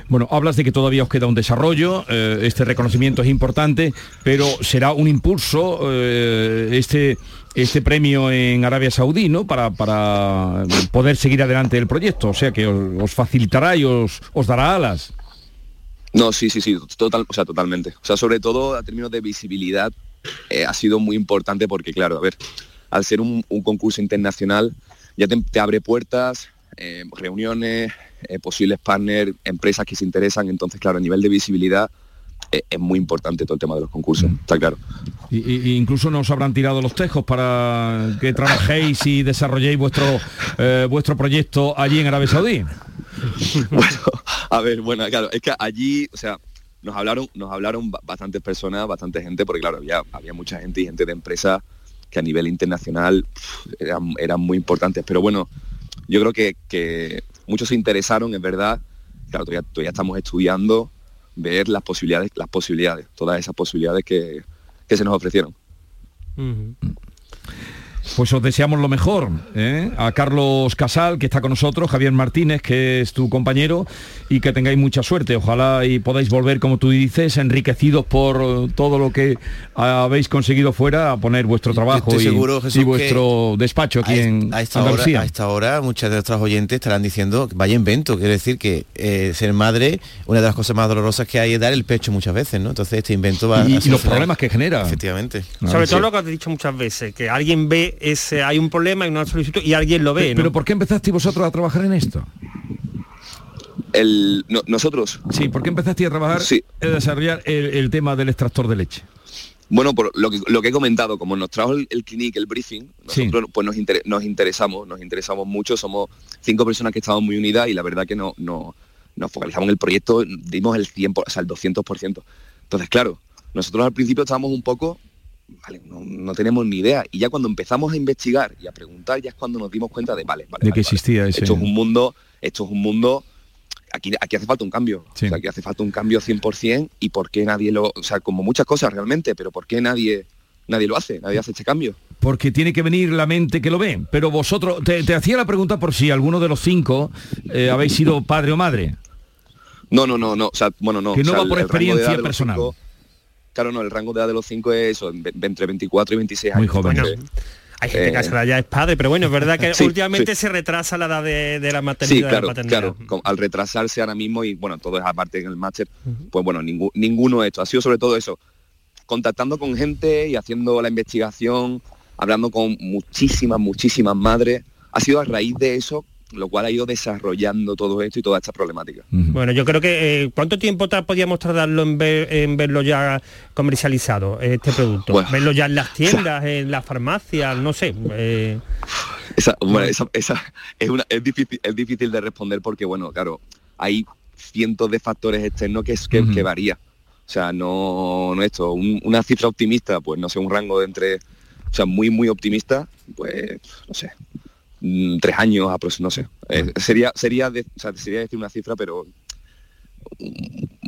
Speaker 1: Bueno, hablas de que todavía os queda un desarrollo, eh, este reconocimiento es importante, pero será un impulso eh, este, este premio en Arabia Saudí, ¿no? Para, para poder seguir adelante el proyecto, o sea que os, facilitará y os, os dará alas.
Speaker 20: No, sí, sí, sí, total, o sea, totalmente. O sea, sobre todo a términos de visibilidad eh, ha sido muy importante porque, claro, a ver, al ser un, concurso internacional ya te, abre puertas, eh, reuniones, eh, posibles partners, empresas que se interesan. Entonces, claro, a nivel de visibilidad es, muy importante todo el tema de los concursos, está claro.
Speaker 1: Y, y- incluso nos habrán tirado los tejos para que trabajéis y desarrolléis vuestro vuestro proyecto allí en Arabia Saudí. (laughs)
Speaker 20: A ver, bueno, claro, es que allí, o sea, nos hablaron, nos hablaron ba- bastantes personas, bastante gente, porque claro, había, había mucha gente y gente de empresas que a nivel internacional eran muy importantes. Pero bueno, yo creo que, que muchos se interesaron, es verdad. Claro, todavía, todavía estamos estudiando, ver las posibilidades, las posibilidades, todas esas posibilidades que, que se nos ofrecieron.
Speaker 1: Pues os deseamos lo mejor. ¿eh? A Carlos Casal, que está con nosotros, Javier Martínez, que es tu compañero, y que tengáis mucha suerte. Ojalá y podáis volver, como tú dices, enriquecidos por todo lo que habéis conseguido fuera, a poner vuestro trabajo y,
Speaker 19: seguro, Jesús,
Speaker 1: y
Speaker 19: que
Speaker 1: vuestro despacho aquí
Speaker 19: a,
Speaker 1: en
Speaker 19: a esta hora, a esta hora muchas de nuestras oyentes estarán diciendo vaya invento quiere decir que eh, ser madre una de las cosas más dolorosas que hay es dar el pecho muchas veces no entonces este invento va
Speaker 1: Y-
Speaker 19: a
Speaker 1: y los problemas que genera.
Speaker 19: efectivamente
Speaker 18: Sobre todo lo que has dicho muchas veces, que alguien ve ese, hay un problema, hay una solicitud y alguien lo ve. ¿no?
Speaker 1: Pero ¿por qué empezasteis vosotros a trabajar en esto?
Speaker 20: El, no- nosotros.
Speaker 1: Sí, ¿por qué empezasteis a trabajar, a desarrollar el, el tema del extractor de leche?
Speaker 20: Bueno, por lo que, lo que he comentado, como nos trajo el, el clinic, el briefing, nosotros pues nos, inter- nos interesamos, nos interesamos mucho, somos cinco personas que estamos muy unidas y la verdad que no, no, nos focalizamos en el proyecto, dimos el 100, por- o sea, el 200%. Entonces, claro, nosotros al principio estábamos un poco, vale, no, no tenemos ni idea, y ya cuando empezamos a investigar y a preguntar, ya es cuando nos dimos cuenta de, vale, vale,
Speaker 1: De
Speaker 20: vale,
Speaker 1: que
Speaker 20: vale,
Speaker 1: existía ese...
Speaker 20: esto es un mundo, esto es un mundo aquí, aquí hace falta un cambio. O sea, aquí hace falta un cambio 100% y por qué nadie lo, o sea, como muchas cosas realmente, pero por qué nadie nadie lo hace, nadie hace este cambio.
Speaker 1: Porque tiene que venir la mente que lo ve. Pero vosotros, te, te hacía la pregunta por si alguno de los cinco eh, habéis sido padre o madre.
Speaker 20: No, no, no, no, o sea, bueno, no.
Speaker 1: Que no
Speaker 20: o sea,
Speaker 1: va
Speaker 20: el-
Speaker 1: por
Speaker 20: el
Speaker 1: experiencia
Speaker 20: los
Speaker 1: personal.
Speaker 20: cinco- claro, no, el rango de edad de los cinco es eso, en- entre 24 y 26 años.
Speaker 1: Muy joven.
Speaker 20: Entonces,
Speaker 18: Hay gente
Speaker 20: eh,
Speaker 18: que ya es padre, pero bueno, es verdad que (laughs)
Speaker 20: Sí,
Speaker 18: últimamente
Speaker 20: sí.
Speaker 18: se retrasa la edad de, de la maternidad.
Speaker 20: claro, al retrasarse ahora mismo y bueno, todo es aparte en el máster, pues bueno, ningú- ninguno de esto. Ha sido sobre todo eso, contactando con gente y haciendo la investigación, hablando con muchísimas, muchísimas madres. Ha sido a raíz de eso lo cual ha ido desarrollando todo esto y toda esta problemática.
Speaker 18: Bueno, yo creo que eh, ¿cuánto tiempo podíamos tardarlo en, ver, en verlo ya comercializado, este producto?
Speaker 20: Bueno.
Speaker 18: verlo ya en las (laughs) tiendas, en las farmacias, no sé. eh,
Speaker 20: Esa, bueno, esa, esa es, una, es, difícil, es difícil de responder porque, bueno, claro, hay cientos de factores externos que, varía. O sea, no, no esto, un- una cifra optimista, pues no sé, un rango de entre, o sea, muy, muy optimista, pues, no sé, mm, tres años, aprox- no sé. Eh, sería, sería, de- o sea, sería decir una cifra, pero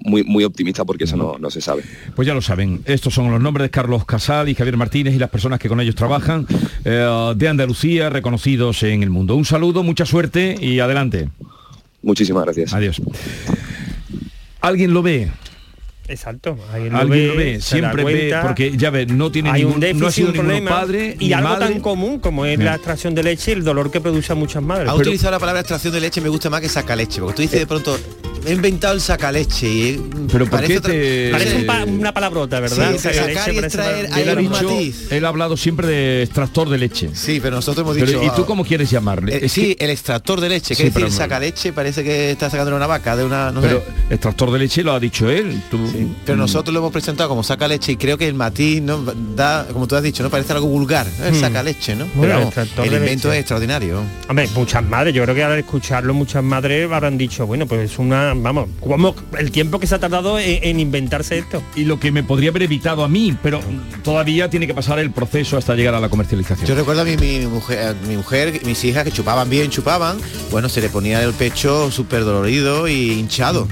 Speaker 20: muy, muy optimista porque eso no, no se sabe.
Speaker 1: Pues ya lo saben, estos son los nombres de Carlos Casal y Javier Martínez y las personas que con ellos trabajan eh, de Andalucía, reconocidos en el mundo. Un saludo, mucha suerte y adelante.
Speaker 20: Muchísimas gracias.
Speaker 1: Adiós. ¿Alguien lo ve?
Speaker 18: Exacto. alguien lo
Speaker 1: Alguien
Speaker 18: ve,
Speaker 1: lo siempre ve, porque ya ve, no tiene
Speaker 18: hay
Speaker 1: ningún,
Speaker 18: un déficit,
Speaker 1: no ha sido
Speaker 18: un
Speaker 1: ningún
Speaker 18: problema
Speaker 1: padre
Speaker 18: y
Speaker 1: ni
Speaker 18: algo
Speaker 1: madre.
Speaker 18: tan común como es la extracción de leche y el dolor que produce a muchas madres.
Speaker 19: Ha utilizado la palabra extracción de leche me gusta más que saca leche, porque tú dices de pronto, he inventado el sacaleche y
Speaker 1: Pero ¿por
Speaker 19: parece
Speaker 1: qué te-
Speaker 18: Parece un pa- una palabrota, ¿verdad?
Speaker 19: Sí,
Speaker 18: Saca
Speaker 19: sacar
Speaker 18: leche
Speaker 19: y extraer,
Speaker 1: Él ha, dicho-
Speaker 19: matiz.
Speaker 1: él ha hablado siempre de extractor de leche.
Speaker 19: Sí, pero nosotros hemos
Speaker 1: Pero,
Speaker 19: dicho...
Speaker 1: ¿Y tú cómo quieres llamarle?
Speaker 19: eh, sí,
Speaker 1: que-
Speaker 19: el extractor de leche,
Speaker 1: Sí,
Speaker 19: que decir
Speaker 1: pero-
Speaker 19: saca leche, parece que está sacando de una vaca, de una... No
Speaker 1: pero
Speaker 19: sé.
Speaker 1: extractor de leche lo ha dicho él. Tú,
Speaker 19: Pero
Speaker 1: mm,
Speaker 19: nosotros lo hemos presentado como saca leche y creo que el matiz no da, como tú has dicho, no parece algo vulgar, ¿no? el
Speaker 18: Hmm.
Speaker 19: saca leche, ¿no? Pero vamos, el invento
Speaker 18: leche.
Speaker 19: es extraordinario.
Speaker 18: Hombre, muchas madres, yo creo que al escucharlo muchas madres habrán dicho, bueno, pues es una, vamos, como el tiempo que se ha tardado en, en inventarse esto.
Speaker 1: y lo que me podría haber evitado a mí, pero todavía tiene que pasar el proceso hasta llegar a la comercialización.
Speaker 19: Yo recuerdo a mi, mi mujer, a mi mujer, mis hijas que chupaban bien, chupaban, bueno, se le ponía el pecho súper dolorido y hinchado.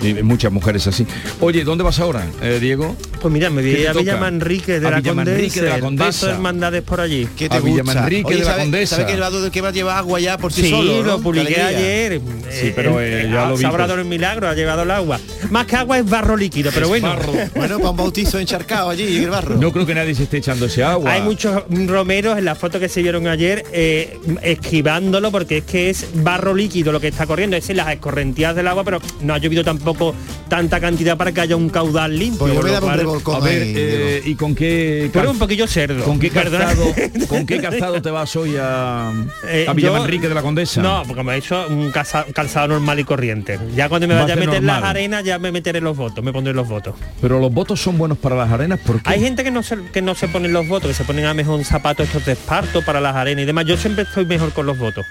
Speaker 1: Sí, y muchas mujeres así. Oye, ¿dónde vas ahora, eh, Diego?
Speaker 18: Pues mira, me
Speaker 1: ¿Qué
Speaker 18: voy a
Speaker 1: toca?
Speaker 18: Villa Manrique de
Speaker 1: A
Speaker 18: la
Speaker 1: Manrique de la
Speaker 18: Condesa, hermandades por allí.
Speaker 19: ¿Qué te
Speaker 1: A
Speaker 19: gusta?
Speaker 1: Villamanrique
Speaker 19: Oye,
Speaker 1: de la
Speaker 19: ¿sabe-
Speaker 1: Condesa.
Speaker 19: ¿Sabe que el vado que va lleva agua ya por sí,
Speaker 18: Sí,
Speaker 19: solo?
Speaker 18: lo
Speaker 19: ¿no?
Speaker 18: publiqué ayer.
Speaker 1: Sí, pero, eh, ya lo vi, Pues.
Speaker 18: el milagro, ha llevado el agua. Más que agua es barro líquido, pero bueno.
Speaker 19: Bueno, para un bautizo encharcado allí el barro.
Speaker 1: No creo que nadie se esté echando ese agua.
Speaker 18: Hay muchos romeros en la foto que se vieron ayer eh, esquivándolo porque es que es barro líquido lo que está corriendo, es en las escorrentías del agua, pero no ha llovido tampoco tanta cantidad para que haya un caudal limpio.
Speaker 19: Pues yo un
Speaker 1: A ver,
Speaker 19: ahí,
Speaker 1: eh, ¿y con qué cal-
Speaker 18: un poquillo cerdo.
Speaker 1: ¿Con qué calzado, (laughs) ¿con qué calzado te vas hoy a,
Speaker 18: Eh,
Speaker 1: a
Speaker 18: yo-
Speaker 1: de la Condesa?
Speaker 18: No, porque me ha hecho un calza- calzado normal y corriente. Ya cuando me vaya a meter las arenas, ya me meteré los votos, me pondré los votos.
Speaker 1: Pero los votos son buenos para las arenas porque
Speaker 18: Hay gente que no se, que no se ponen los votos, que se ponen a mejor zapatos estos de esparto para las arenas y demás. Yo siempre estoy mejor con los votos.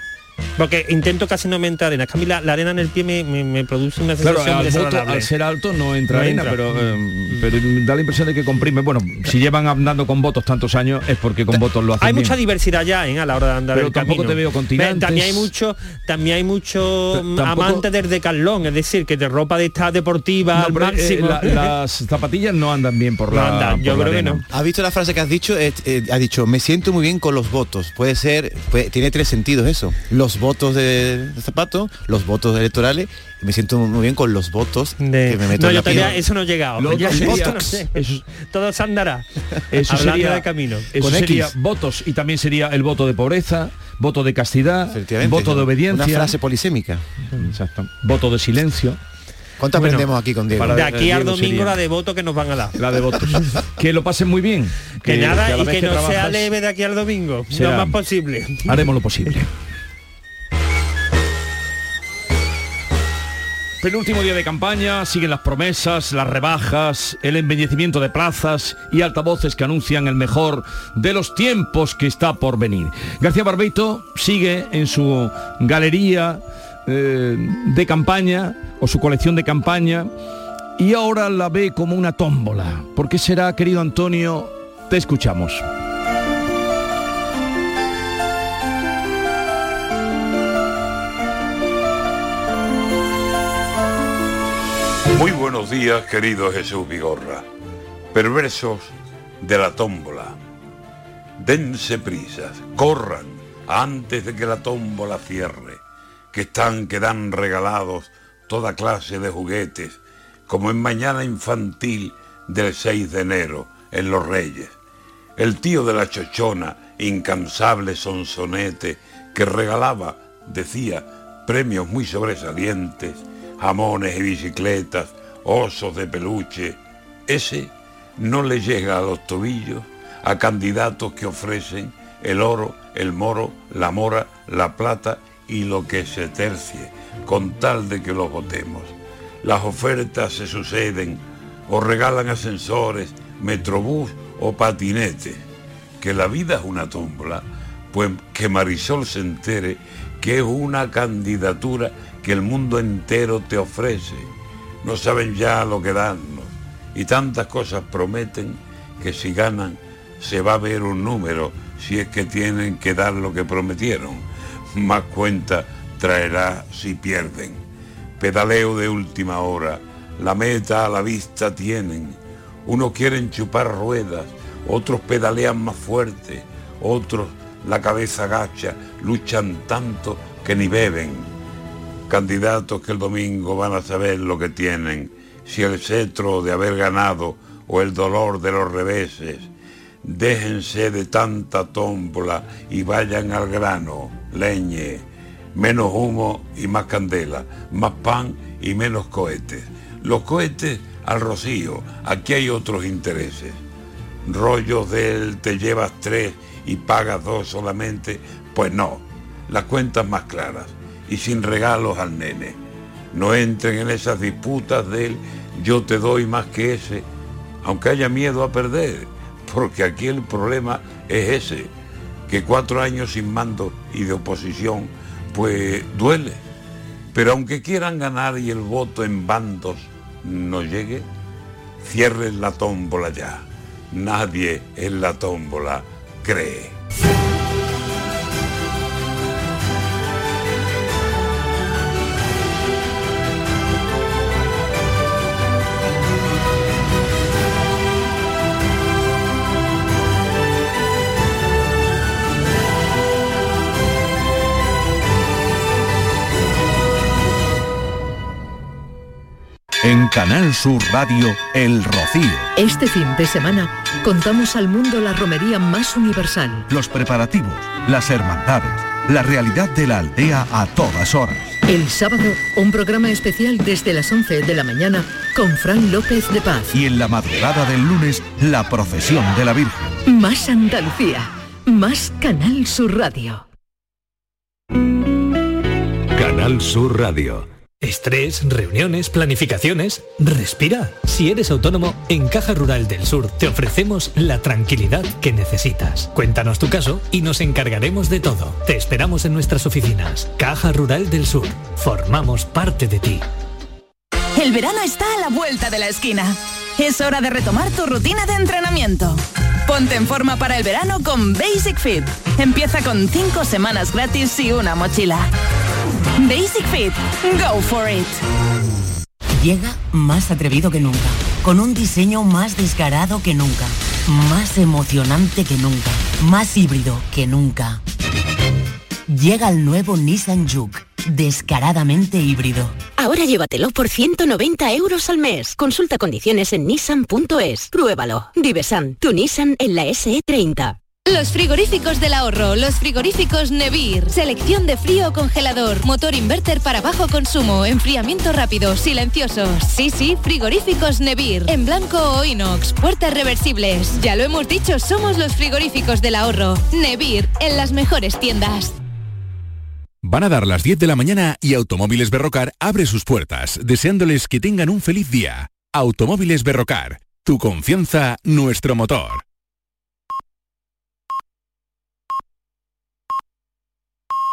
Speaker 18: Porque intento casi no me entra arena. Es que a mí la, la arena en el pie me, me- me produce una
Speaker 1: Claro,
Speaker 18: sensación
Speaker 1: al, voto,
Speaker 18: desagradable.
Speaker 1: al ser alto no entra
Speaker 18: No
Speaker 1: arena,
Speaker 18: entra.
Speaker 1: pero, eh, pero da la impresión de que comprime. Bueno, si llevan andando con votos tantos años es porque con votos lo hacen
Speaker 18: Hay
Speaker 1: bien.
Speaker 18: mucha diversidad ya ¿eh? a la hora de andar
Speaker 1: Pero
Speaker 18: el
Speaker 1: tampoco
Speaker 18: camino.
Speaker 1: te veo con
Speaker 18: Ve,
Speaker 1: tirantes.
Speaker 18: También hay mucho, también hay mucho mm,
Speaker 1: tampoco-
Speaker 18: amantes del decalón, es decir, que de ropa de esta deportiva
Speaker 1: No,
Speaker 18: al
Speaker 1: pero, eh, la- las zapatillas no andan bien por
Speaker 18: No
Speaker 1: la
Speaker 18: andan, yo
Speaker 1: la
Speaker 18: creo que no.
Speaker 19: ¿Has visto la frase que has dicho? Eh, eh, ha dicho, me siento muy bien con los votos. Puede ser, puede- tiene tres sentidos eso. Los votos de, de zapato, los votos electorales, y me siento muy bien con los votos que me meto
Speaker 18: no,
Speaker 19: en
Speaker 18: yo
Speaker 19: la
Speaker 18: todavía eso no he llegado.
Speaker 1: Lo
Speaker 18: Ya-
Speaker 1: sería-
Speaker 18: no sé. Todo se andará.
Speaker 1: Eso
Speaker 18: Hablando
Speaker 1: sería
Speaker 18: de camino.
Speaker 1: Eso
Speaker 19: Con
Speaker 1: sería
Speaker 19: X.
Speaker 1: votos y también sería el voto de pobreza, voto de castidad, voto de obediencia,
Speaker 19: Una frase polisémica.
Speaker 1: Exacto. voto de silencio.
Speaker 19: ¿Cuánto
Speaker 18: Bueno,
Speaker 19: aprendemos aquí con Diego?
Speaker 1: para-
Speaker 18: De aquí al domingo
Speaker 1: sería-
Speaker 18: la de voto que nos van a dar.
Speaker 1: La de votos. (laughs) que lo pasen muy bien.
Speaker 18: Que, nada y que, no sea leve de aquí al domingo.
Speaker 1: Será.
Speaker 18: Lo más posible.
Speaker 1: Haremos lo posible. (laughs) Penúltimo día de campaña, siguen las promesas, las rebajas, el embellecimiento de plazas y altavoces que anuncian el mejor de los tiempos que está por venir. García Barbeito sigue en su galería eh, de campaña o su colección de campaña y ahora la ve como una tómbola. ¿Por qué será, querido Antonio? Te escuchamos.
Speaker 21: Muy buenos días, querido Jesús Vigorra. Perversos de la tómbola. Dense prisas, corran antes de que la tómbola cierre, que están que dan regalados toda clase de juguetes, como en mañana infantil del 6 de enero en Los Reyes. El tío de la chochona, incansable sonsonete, que regalaba, decía, premios muy sobresalientes, jamones y bicicletas, osos de peluche, ese no le llega a los tobillos a candidatos que ofrecen el oro, el moro, la mora, la plata y lo que se tercie, con tal de que los votemos. Las ofertas se suceden o regalan ascensores, metrobús o patinetes. Que la vida es una tómbola, pues que Marisol se entere que es una candidatura que el mundo entero te ofrece. No saben ya lo que darnos y tantas cosas prometen que si ganan se va a ver un número si es que tienen que dar lo que prometieron. Más cuenta traerá si pierden. Pedaleo de última hora, la meta a la vista tienen. Unos quieren chupar ruedas, otros pedalean más fuerte, otros la cabeza agacha, luchan tanto que ni beben. Candidatos que el domingo van a saber lo que tienen, si el cetro de haber ganado o el dolor de los reveses. Déjense de tanta tómbola y vayan al grano, leñe, menos humo y más candela, más pan y menos cohetes. Los cohetes al rocío, aquí hay otros intereses. Rollos del te llevas tres y pagas dos solamente, pues no, las cuentas más claras y sin regalos al nene. No entren en esas disputas del yo te doy más que ese, aunque haya miedo a perder, porque aquí el problema es ese, que cuatro años sin mando y de oposición, pues duele. Pero aunque quieran ganar y el voto en bandos no llegue, cierren la tómbola ya. Nadie en la tómbola cree.
Speaker 22: En Canal Sur Radio, El Rocío.
Speaker 3: Este fin de semana contamos al mundo la romería más universal.
Speaker 22: Los preparativos, las hermandades, la realidad de la aldea a todas horas.
Speaker 3: El sábado, un programa especial desde las 11 de la mañana con Fran López de Paz.
Speaker 22: Y en la madrugada del lunes, la procesión de la Virgen.
Speaker 3: Más Andalucía, más Canal Sur Radio.
Speaker 23: Canal Sur Radio. Estrés, reuniones, planificaciones. Respira. Si eres autónomo, en Caja Rural del Sur te ofrecemos la tranquilidad que necesitas. Cuéntanos tu caso y nos encargaremos de todo. Te esperamos en nuestras oficinas. Caja Rural del Sur. Formamos parte de ti.
Speaker 24: El verano está a la vuelta de la esquina. Es hora de retomar tu rutina de entrenamiento. Ponte en forma para el verano con Basic Fit. Empieza con 5 semanas gratis y una mochila. Basic Fit. Go for it.
Speaker 25: Llega más atrevido que nunca, con un diseño más descarado que nunca, más emocionante que nunca, más híbrido que nunca. Llega el nuevo Nissan Juke, descaradamente híbrido.
Speaker 26: Ahora llévatelo por 190 euros al mes. Consulta condiciones en nissan.es. Pruébalo. Divesan, tu Nissan en la SE30.
Speaker 27: Los frigoríficos del ahorro, los frigoríficos Nevir. Selección de frío o congelador, motor inverter para bajo consumo, enfriamiento rápido, silenciosos. Sí, sí, frigoríficos Nevir. En blanco o inox, puertas reversibles. Ya lo hemos dicho, somos los frigoríficos del ahorro. Nevir, en las mejores tiendas.
Speaker 28: Van a dar las 10 de la mañana y Automóviles Berrocar abre sus puertas, deseándoles que tengan un feliz día. Automóviles Berrocar, tu confianza, nuestro motor.